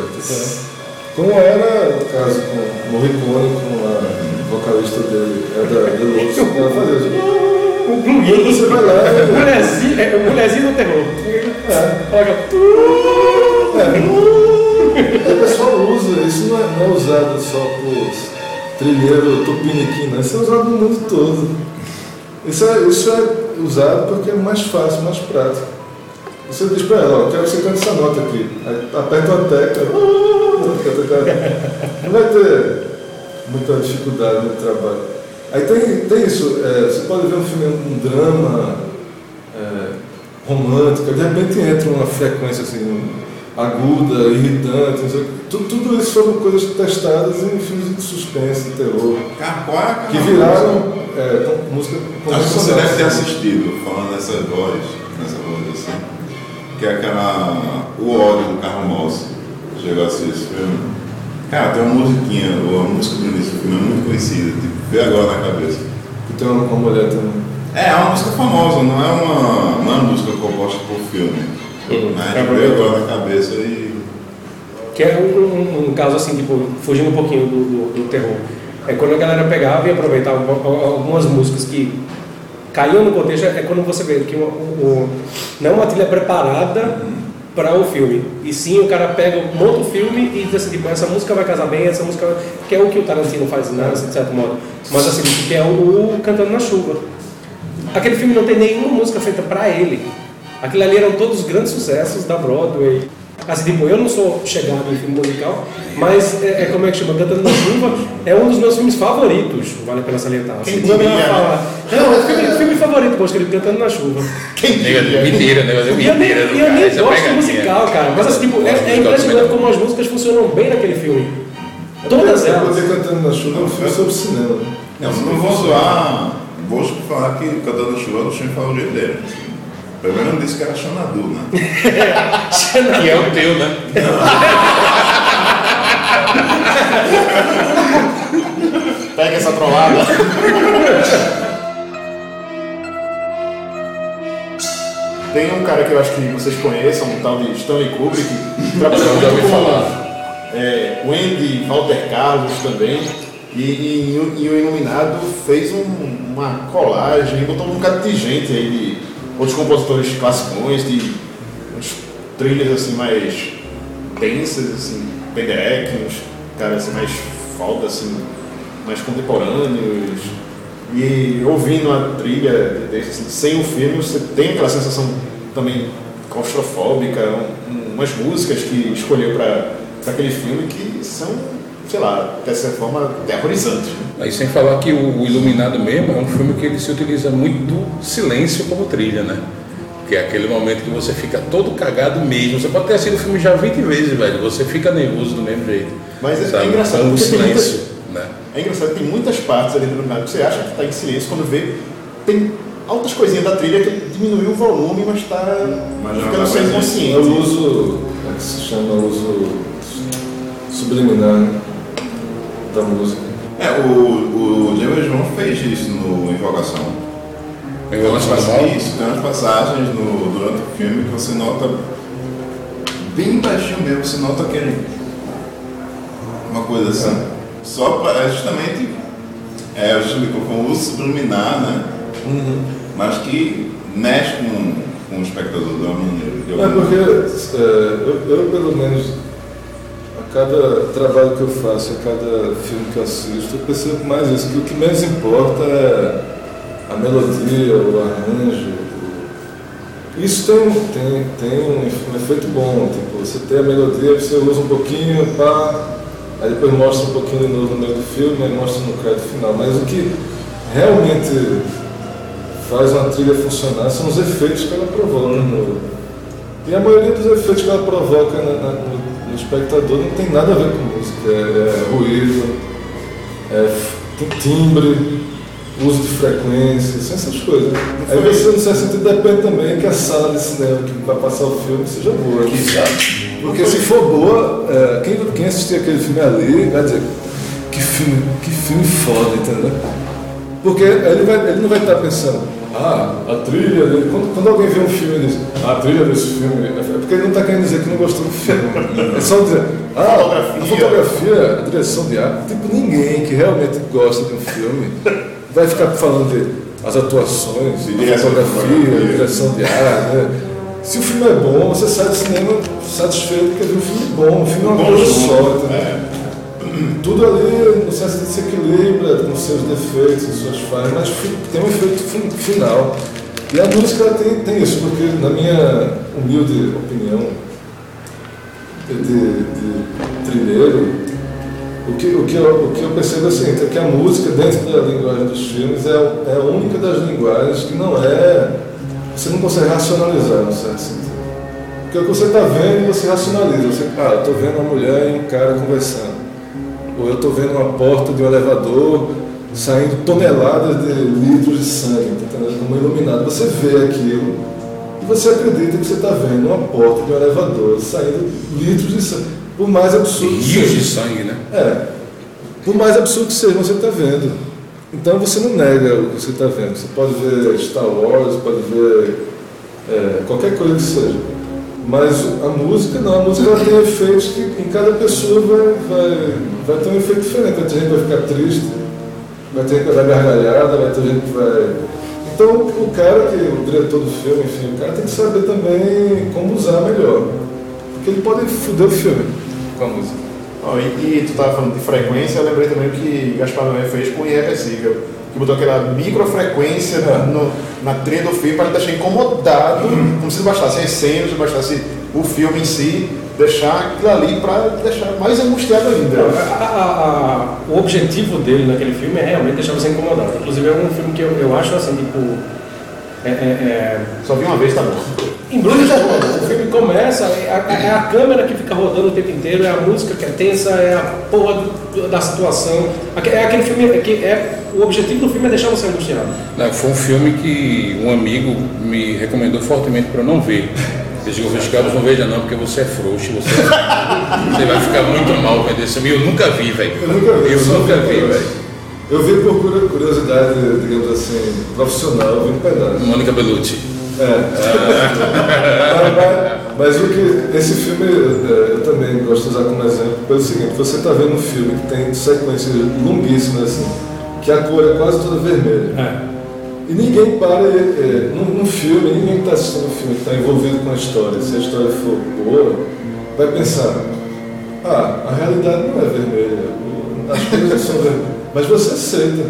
[SPEAKER 5] Como era o caso com Morricone, com a vocalista dele, é da Deluxe, ela fazia. E aí você vai lá e...
[SPEAKER 3] Mulherzinha, é, mulherzinha do terror.
[SPEAKER 5] É.
[SPEAKER 3] Coloca.
[SPEAKER 5] É. O pessoal usa, isso não é, não é usado só por trilheiro tupiniquim, não. Isso é usado no mundo todo. Isso é, isso é usado porque é mais fácil, mais prático. Você diz para ela, ó, eu quero que você cante essa nota aqui. Aí aperta uma tecla. Não vai ter muita dificuldade no trabalho. Aí tem, tem isso, é, você pode ver um filme, um drama é, romântico, de repente entra uma frequência assim, aguda, irritante, não sei, tudo, tudo isso foram coisas testadas em filmes de suspense, de terror,
[SPEAKER 4] aquela
[SPEAKER 5] que
[SPEAKER 4] música?
[SPEAKER 5] viraram é, música
[SPEAKER 4] Acho que você deve ter assistido, falando nessa voz, nessa voz assim, que é aquela. O ódio do Carro Moss. Chegou a assistir esse filme. Cara, tem uma musiquinha, ou a música do início do filme é muito conhecida, tipo, vê agora na cabeça.
[SPEAKER 5] Tem uma, uma mulher também.
[SPEAKER 4] É, é uma música famosa, não é uma, não é uma música composta por filme. Mas a gente vê agora na cabeça e.
[SPEAKER 3] Que é um, um- um caso assim, tipo, fugindo um pouquinho do, do- do terror. É quando a galera pegava e aproveitava al- al- algumas músicas que caíam no contexto, é quando você vê que o, o- não é uma trilha preparada para o filme. E sim, o cara pega, monta o filme e diz assim, tipo, essa música vai casar bem, essa música vai... que é o que o Tarantino faz, né, de certo modo. Mas assim, que é o, Cantando na Chuva. Aquele filme não tem nenhuma música feita para ele. Aquilo ali eram todos grandes sucessos da Broadway. Assim, tipo, eu não sou chegado em filme musical, mas é, é como é que chama? Cantando na Chuva é um dos meus filmes favoritos, vale a pena salientar. Assim,
[SPEAKER 2] Quem
[SPEAKER 3] quando ela
[SPEAKER 2] diria, né?
[SPEAKER 3] fala, não, é filme, filme favorito, poxa, ele cantando na chuva.
[SPEAKER 2] Quem diria?
[SPEAKER 1] Mentira, negócio
[SPEAKER 3] eu nem,
[SPEAKER 1] mentira. do
[SPEAKER 3] e eu nem gosto musical, cara. Mas assim, tipo,
[SPEAKER 1] Gosto
[SPEAKER 3] é, é impressionante como as músicas funcionam bem naquele filme. Todas
[SPEAKER 5] Eu
[SPEAKER 3] elas.
[SPEAKER 5] poder cantando na chuva é um filme sobre cinema. né?
[SPEAKER 4] Não, não vou zoar. Vou falar que Cantando na Chuva é o filme favorito dele. Primeiro não disse que era Xanadu, né? *laughs*
[SPEAKER 1] Que é o teu, né? *laughs*
[SPEAKER 2] Pega essa trollada. Tem um cara que eu acho que vocês conheçam, um tal de Stanley Kubrick, que trabalhou muito com
[SPEAKER 1] falar.
[SPEAKER 2] é, Wendy, Walter Carlos também. E, e, o- e o Iluminado fez um- uma colagem, botou um bocado de gente aí, de outros compositores classicões, de uns trilhas assim mais densas, assim, Penderek, uns caras assim mais falta, assim, mais contemporâneos. E ouvindo a trilha assim, sem o filme, você tem aquela sensação também claustrofóbica, um- umas músicas que escolheu para aquele filme que são, sei lá, de certa forma, aterrorizantes. Né?
[SPEAKER 1] Aí sem falar que o, Iluminado mesmo é um filme que ele se utiliza muito do silêncio como trilha, né? Que é aquele momento que você fica todo cagado mesmo. Você pode ter assistido o filme já 20 vezes, velho. Você fica nervoso do mesmo jeito.
[SPEAKER 2] Mas é- é
[SPEAKER 1] sabe?
[SPEAKER 2] engraçado
[SPEAKER 1] Com o silêncio, né?
[SPEAKER 2] É engraçado, tem muitas partes ali do Iluminado que você acha que está em silêncio, quando vê, tem altas coisinhas da trilha que diminuiu o volume, mas está ficando sem.
[SPEAKER 5] É o uso, como é que se chama? O uso subliminar né? Da música.
[SPEAKER 4] É, o, o James Jones fez isso no Invocação.
[SPEAKER 1] Eu
[SPEAKER 4] Tem umas, passagens, isso, tem umas passagens no, durante o filme que você nota bem baixinho mesmo, você nota aquele. Uma coisa assim. Só pra, é justamente. É, o Júlio com o uso subliminar, né? Mas que mexe com, com o espectador uma maneira.
[SPEAKER 5] É porque é, eu, eu, pelo menos, cada trabalho que eu faço, a cada filme que eu assisto, eu percebo mais isso, que o que menos importa é a melodia, o arranjo. Isso tem, tem, tem um, efeito bom, tipo, você tem a melodia, você usa um pouquinho, pá, aí depois mostra um pouquinho de novo no meio do filme, aí mostra no crédito final. Mas o que realmente faz uma trilha funcionar são os efeitos que ela provoca no, e a maioria dos efeitos que ela provoca na- na- espectador não tem nada a ver com música. É, é ruído, é timbre, uso de frequência, são essas coisas. Aí você, no certo sentido, depende também que a sala de cinema que vai passar o filme seja boa. Porque se for boa, é, quem, quem assistir aquele filme ali vai dizer que filme, que filme foda, entendeu? Porque ele, vai, ele não vai estar pensando, ah, a trilha dele. Quando, quando alguém vê um filme e diz, ah, a trilha desse filme, é porque ele não está querendo dizer que não gostou do filme. É só dizer, ah,
[SPEAKER 2] Fotografia.
[SPEAKER 5] a fotografia, a direção de arte. Tipo, ninguém que realmente gosta de um filme vai ficar falando de as atuações,
[SPEAKER 4] De
[SPEAKER 5] a fotografia,
[SPEAKER 4] fotografia.
[SPEAKER 5] direção de arte. Né? Se o filme é bom, você sai do cinema satisfeito porque viu um filme bom. O filme é uma coisa só, entendeu? *clears throat* Tudo ali, no de se equilibra com seus defeitos suas falhas, mas tem um efeito fi- final. E a música tem, tem isso, porque na minha humilde opinião de, de trilheiro, o que, o, que eu, o que eu percebo é é que a música dentro da linguagem dos filmes é, é a única das linguagens que não é. Você não consegue racionalizar, no certo sentido. Porque o que você está vendo, você racionaliza. Você, ah, estou vendo uma mulher e um cara conversando. Ou eu estou vendo uma porta de um elevador saindo toneladas de litros de sangue, tá entendendo? Como iluminado. Você vê aquilo e você acredita que você está vendo uma porta de um elevador saindo litros de sangue. Por mais absurdo que
[SPEAKER 1] Rios de
[SPEAKER 5] seja.
[SPEAKER 1] sangue, né?
[SPEAKER 5] É. Por mais absurdo que seja, você está vendo. Então você não nega o que você está vendo. Você pode ver Star Wars, pode ver é, qualquer coisa que seja. Mas a música não, a música ela tem efeitos que em cada pessoa vai, vai, vai ter um efeito diferente. Vai ter gente que vai ficar triste, vai ter gente que vai dar gargalhada, vai ter gente que vai. Então o cara, que, o diretor do filme, enfim, o cara tem que saber também como usar melhor. Porque ele pode foder o filme com a música.
[SPEAKER 2] Ó, e, e tu estava falando de frequência, eu lembrei também que Gaspar Noé fez com Irreversível, que botou aquela microfrequência
[SPEAKER 5] É.
[SPEAKER 2] no- na trilha do filme para deixar incomodado, como se bastasse as cenas, não bastasse o filme em si, deixar aquilo ali para deixar mais angustiado ainda.
[SPEAKER 3] A- a- a- o objetivo dele naquele filme é realmente deixar você incomodado. Inclusive é um filme que eu, eu acho assim, tipo. É, é, é,
[SPEAKER 2] Só vi uma vez, tá bom.
[SPEAKER 3] Em Bruges, o filme começa, é a, é a câmera que fica rodando o tempo inteiro, é a música que é tensa, é a porra do- da situação. É aquele filme é que é. O objetivo do filme é deixar você angustiado.
[SPEAKER 1] Não, foi um filme que um amigo me recomendou fortemente para eu não ver. Ele disse, Luiz Carlos, não veja não, porque você é frouxo, você, *laughs* você vai ficar muito mal vendo esse filme. Eu nunca vi, velho.
[SPEAKER 5] Eu nunca vi.
[SPEAKER 1] Eu velho.
[SPEAKER 5] Eu vi por curiosidade, digamos assim, profissional, eu vi um pedaço.
[SPEAKER 1] Mônica Bellucci.
[SPEAKER 5] É. mas, mas- mas o que. Esse filme é, eu também gosto de usar como exemplo pelo seguinte, você está vendo um filme que tem sequências longuíssimas assim, que a cor é quase toda vermelha.
[SPEAKER 3] É.
[SPEAKER 5] E ninguém para, é, é, num, num filme, ninguém que está assistindo o filme, que está envolvido com a história, se a história for boa, vai pensar, ah, a realidade não é vermelha, as coisas não são vermelhas. Mas você aceita.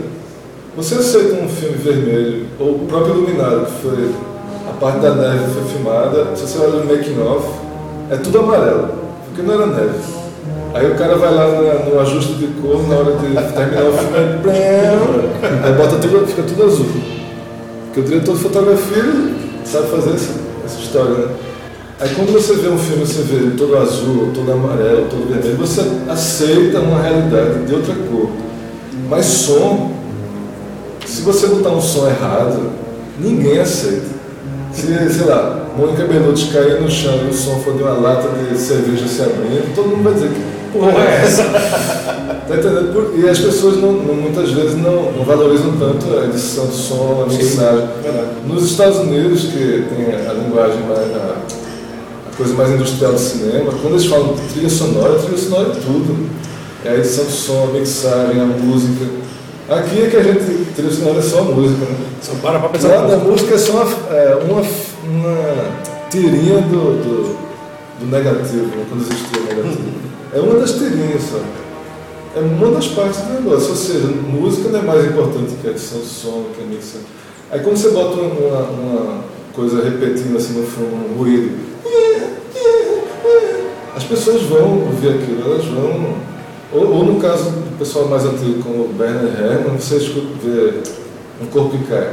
[SPEAKER 5] Você aceita um filme vermelho, ou o próprio Iluminado, que foi a parte da neve que foi filmada, se você olha no making off, é tudo amarelo, porque não era neve. Aí o cara vai lá na- no ajuste de cor, na hora de terminar o filme, blém, aí bota tudo, fica tudo azul. Porque o diretor de fotografia sabe fazer essa, essa história, né? Aí quando você vê um filme, você vê todo azul, todo amarelo, todo vermelho, você aceita uma realidade de outra cor. Mas som, se você botar um som errado, ninguém aceita. Se, sei lá, Mônica Bellucci cair no chão e o som for de uma lata de cerveja se abrindo, todo mundo vai dizer que porra é essa? *laughs* Tá entendendo? E as pessoas não, não- muitas vezes não, não valorizam tanto a edição de som, a mixagem. Nos Estados Unidos, que tem a linguagem mais. A, coisa mais industrial do cinema, quando eles falam trilha sonora, trilha sonora é tudo. É a edição de som, a mixagem, a música. Aqui é que a gente. Trilha sonora é só a música, né?
[SPEAKER 3] Só para pra pensar.
[SPEAKER 5] Lá na música é só uma, é, uma, uma tirinha do, do, do negativo, né, quando existia o negativo. É uma das tirinhas só. É uma das partes do negócio. Ou seja, música não é mais importante que a edição de som, que a mixagem. Aí quando você bota uma, uma coisa repetindo assim no fundo, um ruído, as pessoas vão ouvir aquilo, elas vão. Ou, ou no caso do pessoal mais antigo, como o Bernard Herrmann, você escuta, vê um corpo que cai.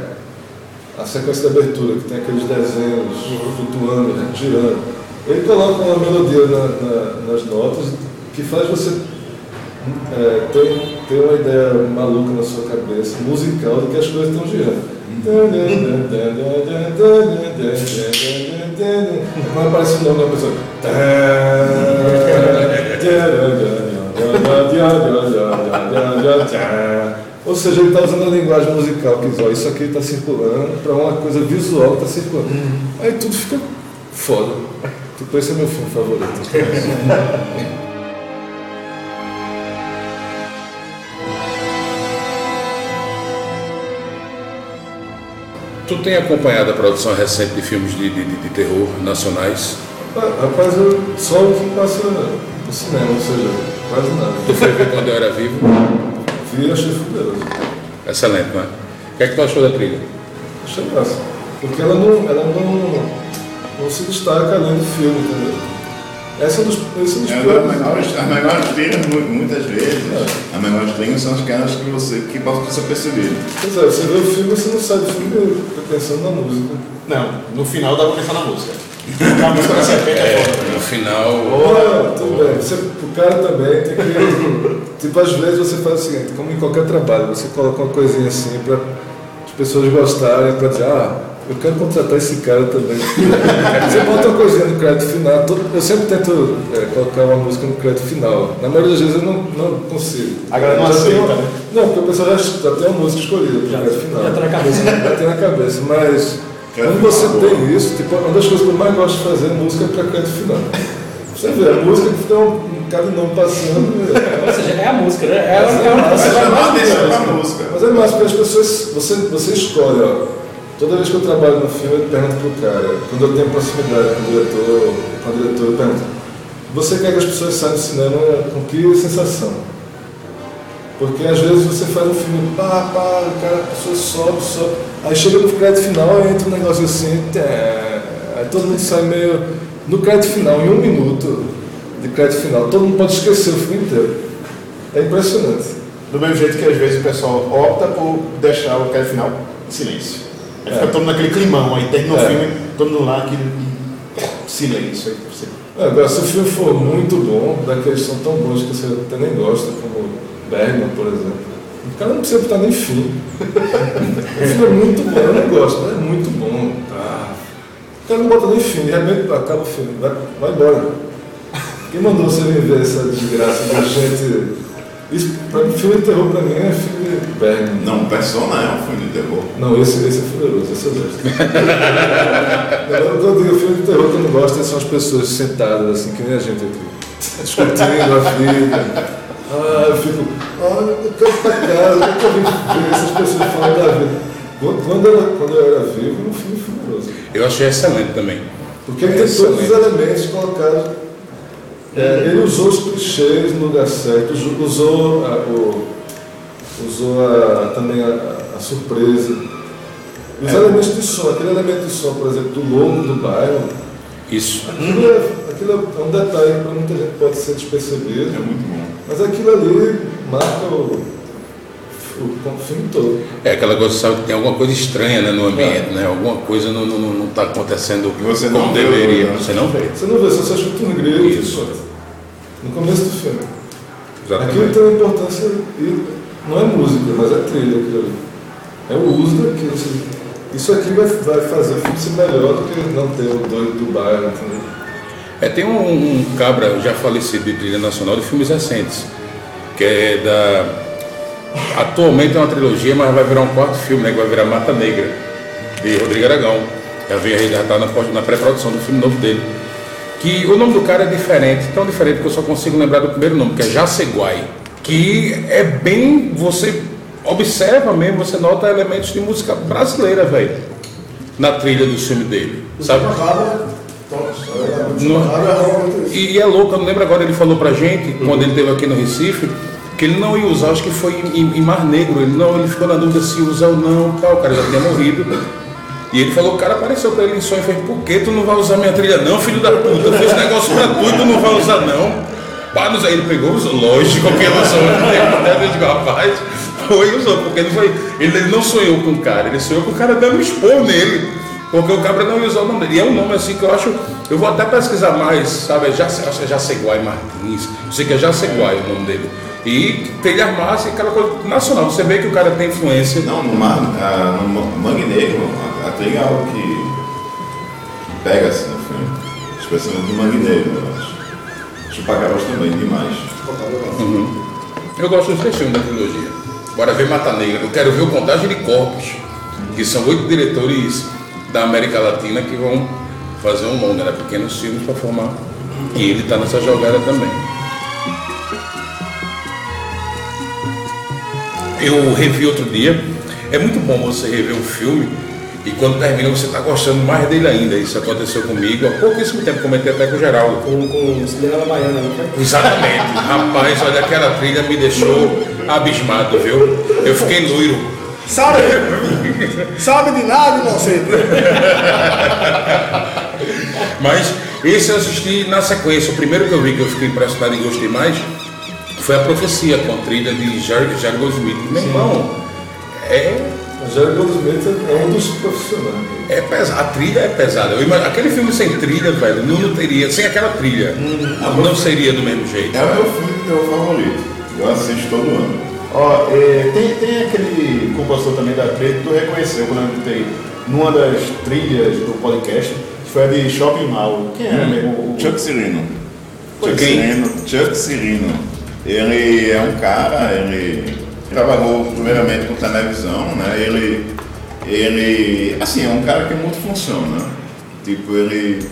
[SPEAKER 5] A sequência de abertura, que tem aqueles desenhos flutuando, né, girando. Ele coloca uma melodia na- na- nas notas que faz você é, ter, ter uma ideia maluca na sua cabeça, musical, de que as coisas estão girando. Quando aparece o nome da pessoa. Ou seja, ele está usando a linguagem musical que diz, ó, isso aqui está circulando para uma coisa visual que está circulando. Aí tudo fica foda. Tipo, esse é meu filme favorito.
[SPEAKER 1] Tu tem acompanhado a produção recente de filmes de, de, de- de terror nacionais?
[SPEAKER 5] Rapaz, eu só o que passa no cinema, ou seja, quase nada.
[SPEAKER 1] Tu foi ver quando eu era vivo?
[SPEAKER 5] Vi e achei fuderoso.
[SPEAKER 1] Excelente, é? O que é que tu achou da trilha?
[SPEAKER 5] Achei massa. Porque ela não, ela não, não se destaca além do filme, entendeu? Essa é um dos, esse é dos
[SPEAKER 4] É,
[SPEAKER 5] piores.
[SPEAKER 4] as melhores trilhas, mu- muitas vezes, as melhores trilhas são aquelas que você que passam desapercebido.
[SPEAKER 5] Pois é, você vê o filme e você não sai do filme pensando na música.
[SPEAKER 2] Não, no final dá pra pensar na música. A música da serpente é foda.
[SPEAKER 1] No final,
[SPEAKER 5] Não, tudo bem. Você, o cara também tem que. tipo, às vezes você faz o seguinte, como em qualquer trabalho, você coloca uma coisinha assim para as pessoas gostarem, para dizer, ah, eu quero contratar esse cara também. *laughs* você bota uma coisinha no crédito final. todo- eu sempre tento é, colocar uma música no crédito final. Na maioria das vezes eu não, não consigo.
[SPEAKER 2] A galera não
[SPEAKER 5] tem
[SPEAKER 2] aceita,
[SPEAKER 5] uma-
[SPEAKER 2] né?
[SPEAKER 5] Não, porque o pessoal já, já tem uma música escolhida para
[SPEAKER 3] Já,
[SPEAKER 5] o crédito final.
[SPEAKER 3] já tá na cabeça.
[SPEAKER 5] Já tem na cabeça, mas quando você tem isso, tipo, uma das coisas que eu mais gosto de fazer é música para crédito final. Você vê, a música que fica um, cada nome passando. *laughs* é-
[SPEAKER 3] Ou seja, é a música, né? É, a- é onde
[SPEAKER 4] Mas
[SPEAKER 3] você vai
[SPEAKER 4] a
[SPEAKER 3] mais ver.
[SPEAKER 4] pra música.
[SPEAKER 5] Mas é massa, porque as pessoas, você, você escolhe, ó. Toda vez que eu trabalho no filme, eu pergunto pro cara, quando eu tenho proximidade com o diretor, com o diretor, eu pergunto, você quer que as pessoas saiam do cinema com que sensação? Porque às vezes você faz um filme, pá, pá, o cara, a pessoa sobe, sobe, aí chega no crédito final, entra um negócio assim, tã, aí todo mundo sai meio. No crédito final, em um minuto, de crédito final. Todo mundo pode esquecer o filme inteiro. É impressionante.
[SPEAKER 2] Do mesmo jeito que às vezes o pessoal opta por deixar o crédito final em silêncio. Aí fica
[SPEAKER 5] É.
[SPEAKER 2] todo naquele climão, aí termina o
[SPEAKER 5] É.
[SPEAKER 2] filme, todo mundo lá, aquele silêncio. Aí você...
[SPEAKER 5] Agora, se o filme for muito bom, daqueles que são tão bons que você até nem gosta, como Bergman, por exemplo, o cara não precisa botar nem fim. o filme é muito bom, eu não gosto, mas é muito bom. Ah, o cara não bota nem fim, de repente acaba o filme, vai, vai embora. Quem mandou você vir ver essa desgraça de gente. Isso, pra mim, filme de terror pra mim é filme de Bergman.
[SPEAKER 4] Não, Persona é um filme de terror.
[SPEAKER 5] Não, esse, esse é fuderoso, esse eu gosto. Quando eu digo filme de terror que eu não gosto, são as pessoas sentadas, assim, que nem a gente aqui, discutindo a vida. Ah, eu fico, ah, eu quero pra casa, eu quero ver essas pessoas falando da vida. Quando, eu, quando eu era vivo, era um filme fuderoso.
[SPEAKER 1] Eu achei excelente também.
[SPEAKER 5] Porque ele tem todos os elementos colocados. É, ele usou os clichês no lugar certo, usou, usou, a, o, usou a- também a, a surpresa. Os elementos de som, aquele elemento de som, por exemplo, do logo do bairro,
[SPEAKER 1] Isso.
[SPEAKER 5] aquilo é, aquilo é um detalhe que para muita gente pode ser despercebido,
[SPEAKER 4] É muito bom.
[SPEAKER 5] Mas aquilo ali marca o, o, o filme todo.
[SPEAKER 1] É aquela coisa, sabe, que tem alguma coisa estranha né, no ambiente, né? Alguma coisa não está não, não tá acontecendo
[SPEAKER 4] E você
[SPEAKER 1] como
[SPEAKER 4] não vê,
[SPEAKER 1] deveria.
[SPEAKER 4] né?
[SPEAKER 1] Você não vê.
[SPEAKER 5] Você não vê, só você escuta um
[SPEAKER 1] Isso.
[SPEAKER 5] no começo do filme. Aquilo
[SPEAKER 1] Exatamente.
[SPEAKER 5] tem uma importância, e não é música, mas é trilha aquilo ali. É o uso daquilo. Isso aqui vai, vai fazer o filme ser melhor do que não ter o doido do bairro, entendeu?
[SPEAKER 1] É, tem um, um cabra já falecido de trilha nacional de filmes recentes, que é da. Atualmente é uma trilogia, mas vai virar um quarto filme, né? Que vai virar Mata Negra, de Rodrigo Aragão. Já veio já está na, na pré-produção do filme novo dele. Que o nome do cara é diferente, tão diferente que eu só consigo lembrar do primeiro nome, que é Jaceguai. Que é bem. Você observa mesmo, você nota elementos de música brasileira, velho. Na trilha do filme dele. Sabe? Não- E, é louco, eu não lembro agora, ele falou pra gente, quando ele esteve aqui no Recife, que ele não ia usar, acho que foi em, em- Mar Negro, ele não, ele ficou na dúvida se usar ou não, tal, o cara já tinha morrido. E ele falou, o cara apareceu pra ele em sonho e fez, por que tu não vai usar minha trilha não, filho da puta? Eu fiz negócio pra tu e tu não vai usar não. Sei, ele pegou, usou, lógico que ele usou, né? Eu digo, rapaz, foi usou, porque ele, foi, ele, ele não sonhou com o cara, ele sonhou com o cara dando um expor nele. Porque o cabra não ia usar o nome dele. E é um nome assim que eu acho. Eu vou até pesquisar mais, sabe? Já, acho que é Jaceguai Martins. Eu sei que é Jaceguai o nome dele. E telha massa e aquela coisa nacional. Você vê que o cara tem influência.
[SPEAKER 4] Não, no, mar, ah, no Mangue Negro, a, a trilha é algo que, que pega assim no filme. Especialmente no Mangue Negro, eu acho. Chupacabras também, demais.
[SPEAKER 1] Eu gosto dos três filmes da trilogia. Bora ver Mata Negra. Eu quero ver o Contagem de Corpos, que são oito diretores da América Latina que vão fazer um longa, né? pequenos filmes para formar. E ele está nessa jogada também. Eu revi outro dia. É muito bom você rever um filme e quando termina você está gostando mais dele ainda. Isso aconteceu comigo há pouquíssimo tempo, comentei até com o Geraldo.
[SPEAKER 3] Com, com Cinderela Baiana, foi?
[SPEAKER 1] Exatamente. Rapaz, olha, aquela trilha me deixou abismado, viu? Eu fiquei loiro.
[SPEAKER 6] Sabe? Sabe de nada, inocente.
[SPEAKER 1] Mas esse eu assisti na sequência. O primeiro que eu vi que eu fiquei impressionado e gostei mais foi a Profecia, com a trilha de Jerry, Jerry Goldsmith. Meu irmão, é,
[SPEAKER 5] O Jair Goldsmith é um dos profissionais.
[SPEAKER 1] é pesado. A trilha é pesada. Eu imag- Aquele filme sem trilha, velho, não, não teria. Sem aquela trilha, não seria do mesmo jeito.
[SPEAKER 4] É o meu filme terror favorito. Eu assisto todo ano.
[SPEAKER 2] Ó, é, tem, tem aquele compositor também da trilha que tu reconheceu quando eu botei numa das trilhas do podcast, que foi a de Shopping Mall. Quem era mesmo? O-
[SPEAKER 4] Chuck Cirino. Chuck? Cirino. Chuck Cirino. Ele é um cara, ele trabalhou primeiramente com televisão, né? Ele, ele, assim, é um cara que multifunciona. Tipo, ele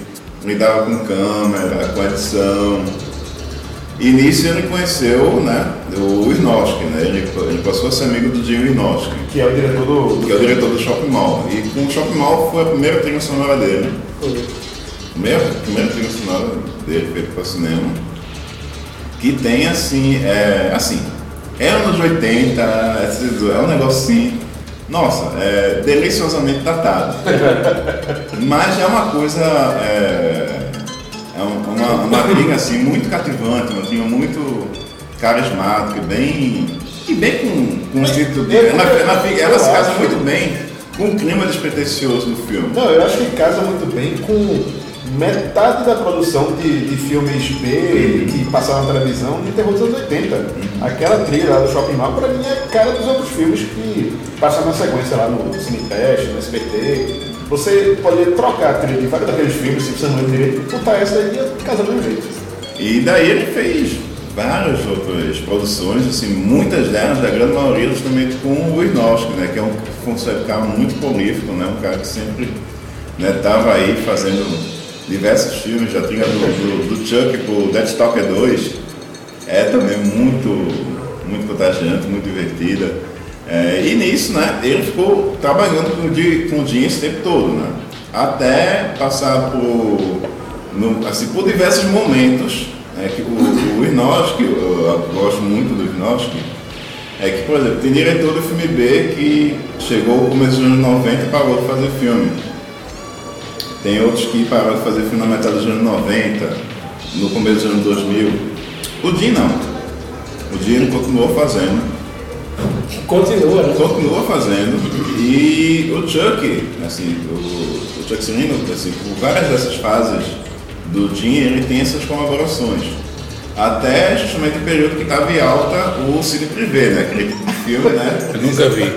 [SPEAKER 4] lidava com câmera, com edição. E nisso ele conheceu, né, o Snorsky, né? Ele, ele passou a ser amigo do Jim Snorsky
[SPEAKER 2] que é o diretor do.
[SPEAKER 4] que é o diretor do Shopping Mall. E com o Shopping Mall foi a primeira trilha sonora dele. Primeira, primeira trilha sonora dele feita para cinema. Que tem assim, é, assim, é anos 80, é, um negócio assim, nossa, é deliciosamente datado. *laughs* Mas é uma coisa, é, uma, uma trilha assim, muito cativante, uma trilha muito carismática, bem. e bem com, com o espírito dele. Ela, ela, ela se casa muito bem com o clima despretensioso do filme.
[SPEAKER 2] Não, eu acho que casa muito bem com metade da produção de, de filmes B que passavam na televisão de terror dos anos 80. Aquela trilha lá do Shopping Mall, pra mim, é cara dos outros filmes que passavam na sequência lá no Cinepest, no SBT. Você pode trocar a trilha de vários daqueles filmes, se você não lembra direito, botar essa aí e casa do mesmo jeito.
[SPEAKER 4] E daí ele fez várias outras produções, assim, muitas delas, da grande maioria, justamente com o Wilnowski, né, que é um conceito cara muito prolífico, né, um cara que sempre estava aí fazendo diversos filmes, já tinha do, do, do Chuck pro Dead Stalker 2, é também muito, muito contagiante, muito divertida. É, e nisso, né, ele ficou trabalhando com o Di- com o esse tempo todo, né, até passar por no- assim, por diversos momentos, né, que o, o Irnowski, eu, eu gosto muito do Irnowski, é que, por exemplo, tem diretor do filme B que chegou no começo dos anos 90 e parou de fazer filme. Tem outros que pararam de fazer filme na metade dos anos 90, no começo dos anos 2000. O Jim não. O Jim continuou fazendo
[SPEAKER 3] Continua, né?
[SPEAKER 4] continua fazendo e o Chuck, assim, o, o Chuck Cirino, assim, por várias dessas fases do Jim, ele tem essas colaborações. Até justamente o período que estava em alta o Cine Privé, né? Aquele filme, né?
[SPEAKER 1] Eu nunca vi. *laughs*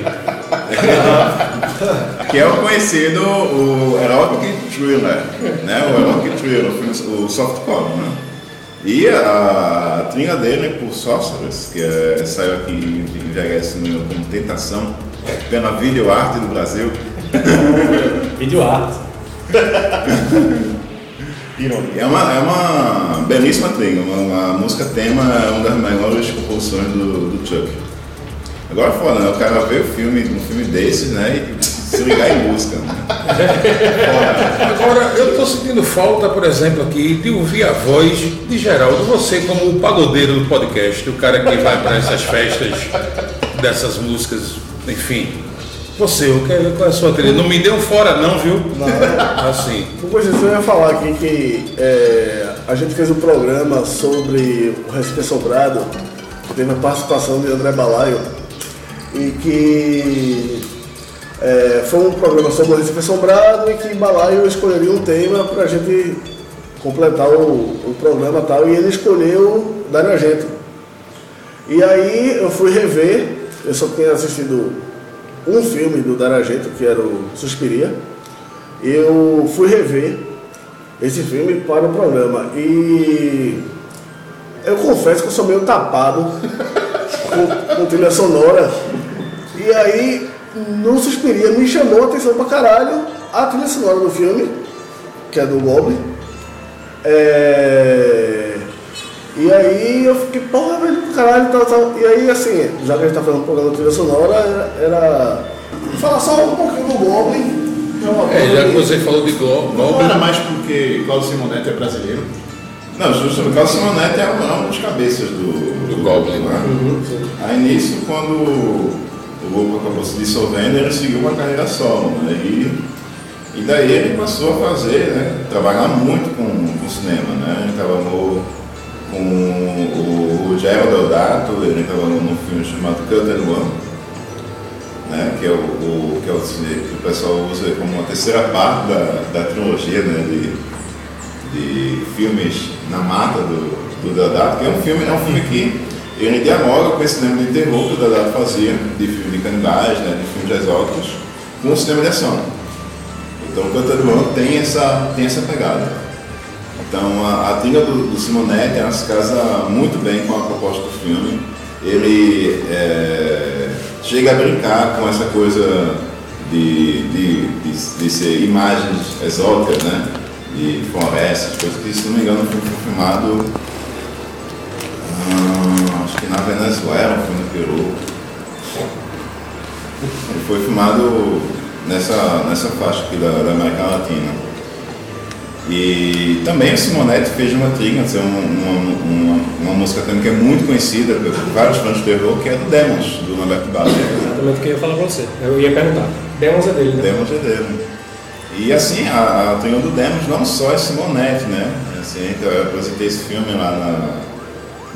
[SPEAKER 4] que é o conhecido o Erotic Thriller, né? O Erotic Thriller, o, filme, o softcore, né? E a, trilha dele por Sorcerers, que é, saiu aqui em VHS no- como Tentação, pela Video Arte do Brasil. *laughs*
[SPEAKER 3] Vídeo arte. *laughs*
[SPEAKER 4] É uma, é uma belíssima trilha, uma, uma música tema é uma das melhores composições do, do Chuck. Agora foda, né? O cara vê o filme, um filme desses, né? E se ligar em música. Né? *laughs*
[SPEAKER 1] Agora, eu estou sentindo falta, por exemplo, aqui, de ouvir a voz de Geraldo. Você, como o pagodeiro do podcast, o cara que vai para essas festas dessas músicas, enfim. Você, o que é, qual é a sua trilha? Não me deu fora, não, viu? Não. Assim.
[SPEAKER 6] Depois disso eu ia falar aqui que é, a gente fez um programa sobre o Recife Sobrado, que teve a participação de André Balaio, e que é, foi um programa sobre o Recife Assombrado e que Balaio escolheria um tema para a gente completar o, o programa tal, e ele escolheu Dario Argento. E aí eu fui rever, eu só tinha assistido um filme do Dario Argento, que era o Suspiria, eu fui rever esse filme para o programa e eu confesso que eu sou meio tapado *laughs* com, com trilha sonora. E aí, no Suspiria, me chamou a atenção pra caralho a trilha sonora do filme, que é do Goblin. É, E aí eu fiquei, porra, velho, do caralho, tal, tal. E aí, assim, já que a gente tá fazendo um programa de trilha sonora, era, era falar só um pouquinho do Goblin. é
[SPEAKER 1] já que você falou de Glo-
[SPEAKER 2] Não
[SPEAKER 1] Goblin,
[SPEAKER 2] era mais porque Claudio Simonetti é brasileiro.
[SPEAKER 4] Não, justamente o Carlos Simonetti é um dos cabeças do,
[SPEAKER 1] Do Goblin,
[SPEAKER 4] né? Aí nisso, quando o grupo acabou se dissolvendo, ele seguiu uma carreira solo. Né? E, e daí ele passou a fazer, né? trabalhar muito com, com cinema. Né? Ele trabalhou com o, o Gerald Deodato, ele trabalhou num filme chamado Cut and One, né? que, é o, o- que, é o, que o pessoal usa como uma terceira parte da, da trilogia né? de, de filmes na mata do, do Deodato, que é um filme, é um filme que ele dialoga com esse cinema de terror que o Deodato fazia, de filme de canibais, né, de filmes exóticos, com o cinema de ação. Então o Canta do tem essa, tem essa pegada. Então a, a trilha do, do Simonetti se casa muito bem com a proposta do filme. Ele é, chega a brincar com essa coisa de, de, de, de ser imagens exóticas, né? De florestas, coisas que, se não me engano, foi filmado ah, acho que na Venezuela, foi no Peru. Ele foi filmado nessa, nessa faixa aqui da, da América Latina. E também o Simonetti fez uma trilha, assim, uma, uma, uma, uma música também que é muito conhecida por vários fãs de terror, que é do Demons, do Lamberto Barber.
[SPEAKER 3] Exatamente o que eu ia falar pra você. Eu ia perguntar. Demons é dele, né?
[SPEAKER 4] Demons é dele. E assim, a, a Trilha do Demos não só é Simonete, né? Assim, então eu apresentei esse filme lá na,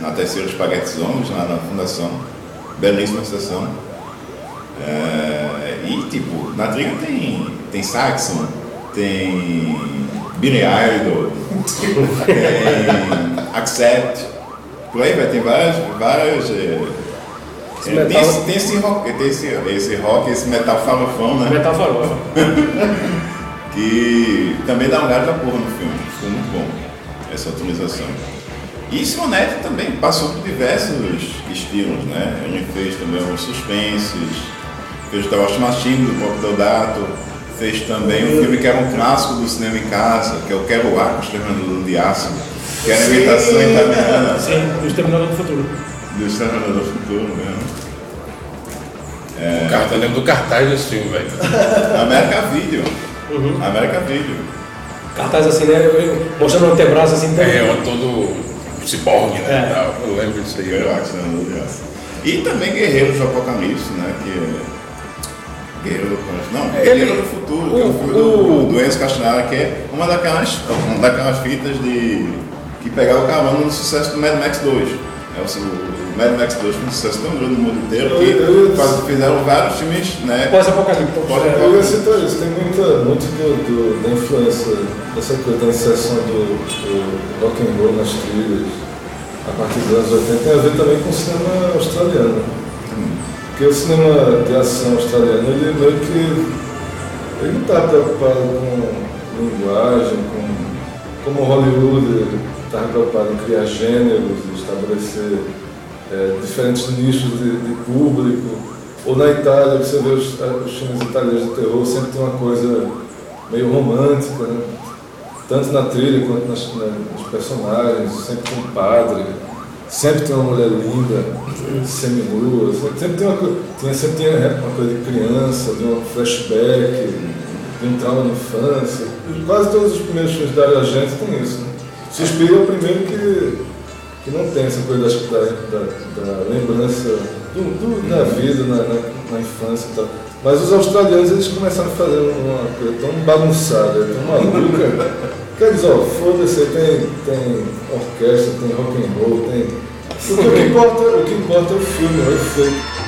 [SPEAKER 4] na Terceira Espaguetes Homens, lá na Fundação. Belíssima sessão. É, e tipo, na trilha tem, tem Saxon, tem Billy Idol, tem Accept, por aí vai, tem várias. várias é, é,
[SPEAKER 3] metal-
[SPEAKER 4] tem, esse, tem, esse rock, tem esse, esse rock, esse metal farofão, né?
[SPEAKER 3] Metal farofa. *laughs*
[SPEAKER 4] que também dá um gás da porra no filme. Ficou muito bom essa atualização. E Simonetti também passou por diversos estilos, né? Ele fez também os suspenses, fez o The Wash Machine do Pop Deodato, fez também um filme que era um clássico do cinema em casa, que é o Quero Ar com o Exterminador de Aço, que era a imitação italiana
[SPEAKER 3] Sim, o Exterminador do Futuro.
[SPEAKER 4] do Exterminador do Futuro mesmo.
[SPEAKER 1] O cara tá lembro do cartaz desse filme, velho. *laughs*
[SPEAKER 4] América Video. América Video.
[SPEAKER 3] Cartaz assim, né? eu- Mostrando o antebraço assim. então-
[SPEAKER 1] É, um todo ciborgue, né?
[SPEAKER 3] É.
[SPEAKER 1] Eu lembro disso aí. Né?
[SPEAKER 4] Deus. E também Guerreiros do Apocalipse, né? Que é Guerreiro do Apocalipse. Não,
[SPEAKER 1] Ele-
[SPEAKER 4] Guerreiro do Futuro, que é o
[SPEAKER 1] o-
[SPEAKER 4] filme
[SPEAKER 1] o-
[SPEAKER 4] do, do Enzo Castanhara, que é uma daquelas, uma daquelas fitas de. que pegava o carona no sucesso do Mad Max 2. É o, o Mad Max 2 foi um sucesso tão grande no mundo inteiro
[SPEAKER 5] Eu- eu-
[SPEAKER 4] que faz- fizeram vários filmes, né?
[SPEAKER 3] Pós-apocalipse.
[SPEAKER 4] Pode-
[SPEAKER 3] É,
[SPEAKER 5] Eu ia citar isso, tem muita, muito do, do- da influência dessa coisa da inserção do, do rock and roll nas trilhas a partir dos anos 80 tem a ver também com o cinema australiano. Porque o cinema de ação australiano, ele meio que ele não está preocupado com linguagem, com como Hollywood estava preocupado em criar gêneros, estabelecer é, diferentes nichos de, de público. Ou na Itália, você vê os, os filmes italianos de terror, sempre tem uma coisa meio romântica, né? tanto na trilha quanto nas, na- nos personagens, sempre tem um padre, sempre tem uma mulher linda, seminua, sempre, tem uma coisa, sempre tem uma coisa de criança, de um flashback, de um trauma de infância. Quase todos os primeiros filmes da Dario Argento tem isso. Né? É o primeiro que, que não tem essa coisa da, da, da- da lembrança do, do- da vida na, na, na infância e tal. Mas os australianos eles começaram a fazer uma coisa tão bagunçada, tão maluca. Quer dizer, ó, foda-se, tem, tem orquestra, tem rock and roll, tem. Porque o que importa, o que importa é o filme, é o efeito.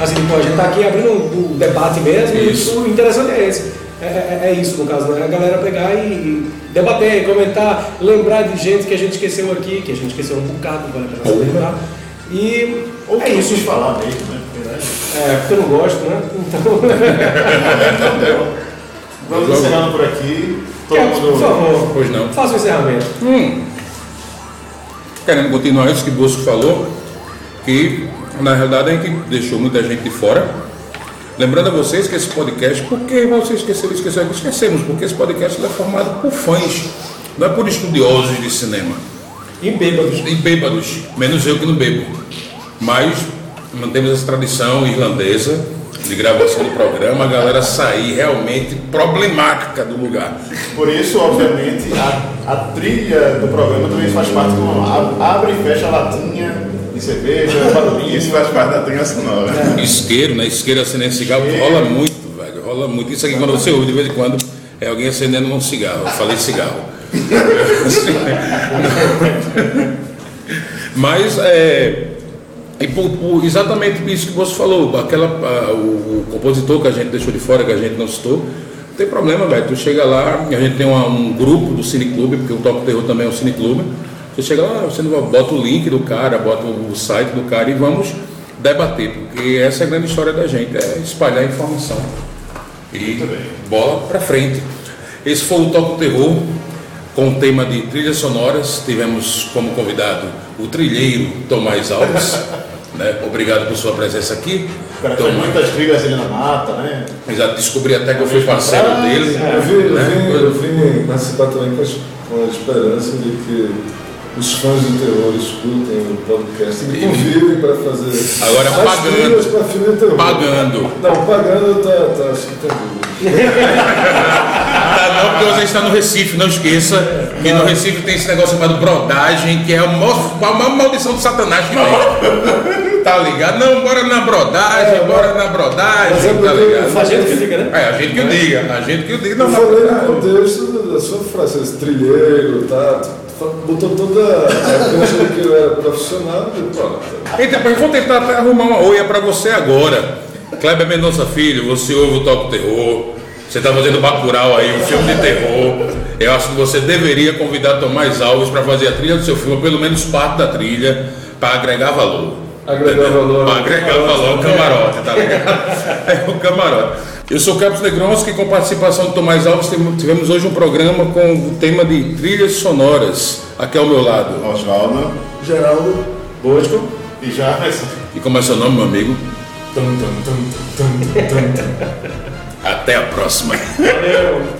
[SPEAKER 3] Assim, tipo, a gente tá aqui abrindo o debate mesmo, e o interessante é esse. É, é- é isso, no caso, né? A galera pegar e, e debater, comentar, lembrar de gente que a gente esqueceu aqui, que a gente esqueceu um bocado, vale a pena lembrar. E
[SPEAKER 2] Ou
[SPEAKER 3] é isso.
[SPEAKER 2] falar mesmo, né? Né?
[SPEAKER 3] É, porque eu não gosto, né? Então. *laughs*
[SPEAKER 2] Vamos encerrando por aqui. Todo
[SPEAKER 3] Quer-
[SPEAKER 2] mundo.
[SPEAKER 3] Por favor,
[SPEAKER 1] Pois não.
[SPEAKER 3] faça o encerramento.
[SPEAKER 1] Hum. Querendo continuar isso que Bosco falou, que na realidade a gente deixou muita gente de fora. Lembrando a vocês que esse podcast, por que vocês esqueceram? Esqueceram? Esquecemos, porque esse podcast é formado por fãs, não é por estudiosos de cinema.
[SPEAKER 3] E bêbados.
[SPEAKER 1] E bêbados, menos eu que não bebo. Mas mantemos essa tradição irlandesa de gravação do programa, a galera sair realmente problemática do lugar.
[SPEAKER 2] Por isso, obviamente, a, a trilha do programa também faz parte do. Abre e fecha a latinha de cerveja, barulhinho.
[SPEAKER 4] Isso faz parte da trilha sonora.
[SPEAKER 1] Isqueiro, né? Isqueiro acendendo cigarro, rola muito, velho. Rola muito. Isso aqui quando você ouve de vez em quando é alguém acendendo um cigarro. Eu falei cigarro. *laughs* Mas é. E por, por exatamente isso que você falou, aquela, a- o, o compositor que a gente deixou de fora, que a gente não citou, não tem problema, velho. Tu chega lá, a gente tem uma- um grupo do Cineclube, porque o Toco Terror também é um cineclube. Você chega lá, você não- bota o link do cara, bota o site do cara e vamos debater, porque essa é a grande história da gente, é espalhar informação. E bola pra frente. Esse foi o Toco Terror com o tema de trilhas sonoras. Tivemos como convidado o trilheiro Tomás Alves. *laughs* né? Obrigado por sua presença aqui.
[SPEAKER 2] O cara
[SPEAKER 1] Tomás.
[SPEAKER 2] muitas trilhas ali na mata, né?
[SPEAKER 1] Já descobri até que eu fui parceiro
[SPEAKER 2] Ah,
[SPEAKER 1] dele.
[SPEAKER 5] Eu vim, eu
[SPEAKER 1] né?
[SPEAKER 5] eu vim participar também com a esperança de que os fãs do terror escutem o podcast e me convidem para fazer
[SPEAKER 1] Agora
[SPEAKER 5] as
[SPEAKER 1] pagando.
[SPEAKER 5] para filme terror.
[SPEAKER 1] Pagando.
[SPEAKER 5] Não, pagando tá, tá acho que tem dúvida.
[SPEAKER 1] Ah, não, porque você está no Recife, não esqueça que no Recife tem esse negócio chamado brodagem, que é a maior, a maior maldição de Satanás que tem. Tá ligado? Não, bora na brodagem,
[SPEAKER 5] É,
[SPEAKER 1] bora na brodagem,
[SPEAKER 5] é
[SPEAKER 1] tá ligado?
[SPEAKER 3] A gente que fica, né?
[SPEAKER 1] É, a gente que o diga, a gente que o diga.
[SPEAKER 5] Eu
[SPEAKER 1] Não, na
[SPEAKER 5] falei no contexto da sua frase, esse trilheiro, tá? Botou toda a de que eu era profissional e pronto.
[SPEAKER 1] Então, eu vou tentar arrumar uma oia pra você agora. Kleber Mendonça Filho, você ouve o Toco Terror. Você está fazendo Bacurau aí, um filme de terror. Eu acho que você deveria convidar Tomás Alves para fazer a trilha do seu filme, pelo menos parte da trilha, para agregar valor.
[SPEAKER 5] Agregar valor.
[SPEAKER 1] Agregar valor ao camarote, tá ligado? *laughs* É o camarote. Eu sou Carlos Negronski, com participação de Tomás Alves. Tivemos hoje um programa com o tema de trilhas sonoras, aqui ao meu lado.
[SPEAKER 4] Oswaldo
[SPEAKER 6] Geraldo.
[SPEAKER 3] Bosco.
[SPEAKER 2] E mas
[SPEAKER 1] E como é seu nome, meu amigo?
[SPEAKER 2] Tum, tum, tum, tum, tum, tum, tum. *laughs*
[SPEAKER 1] Até a próxima.
[SPEAKER 3] Valeu.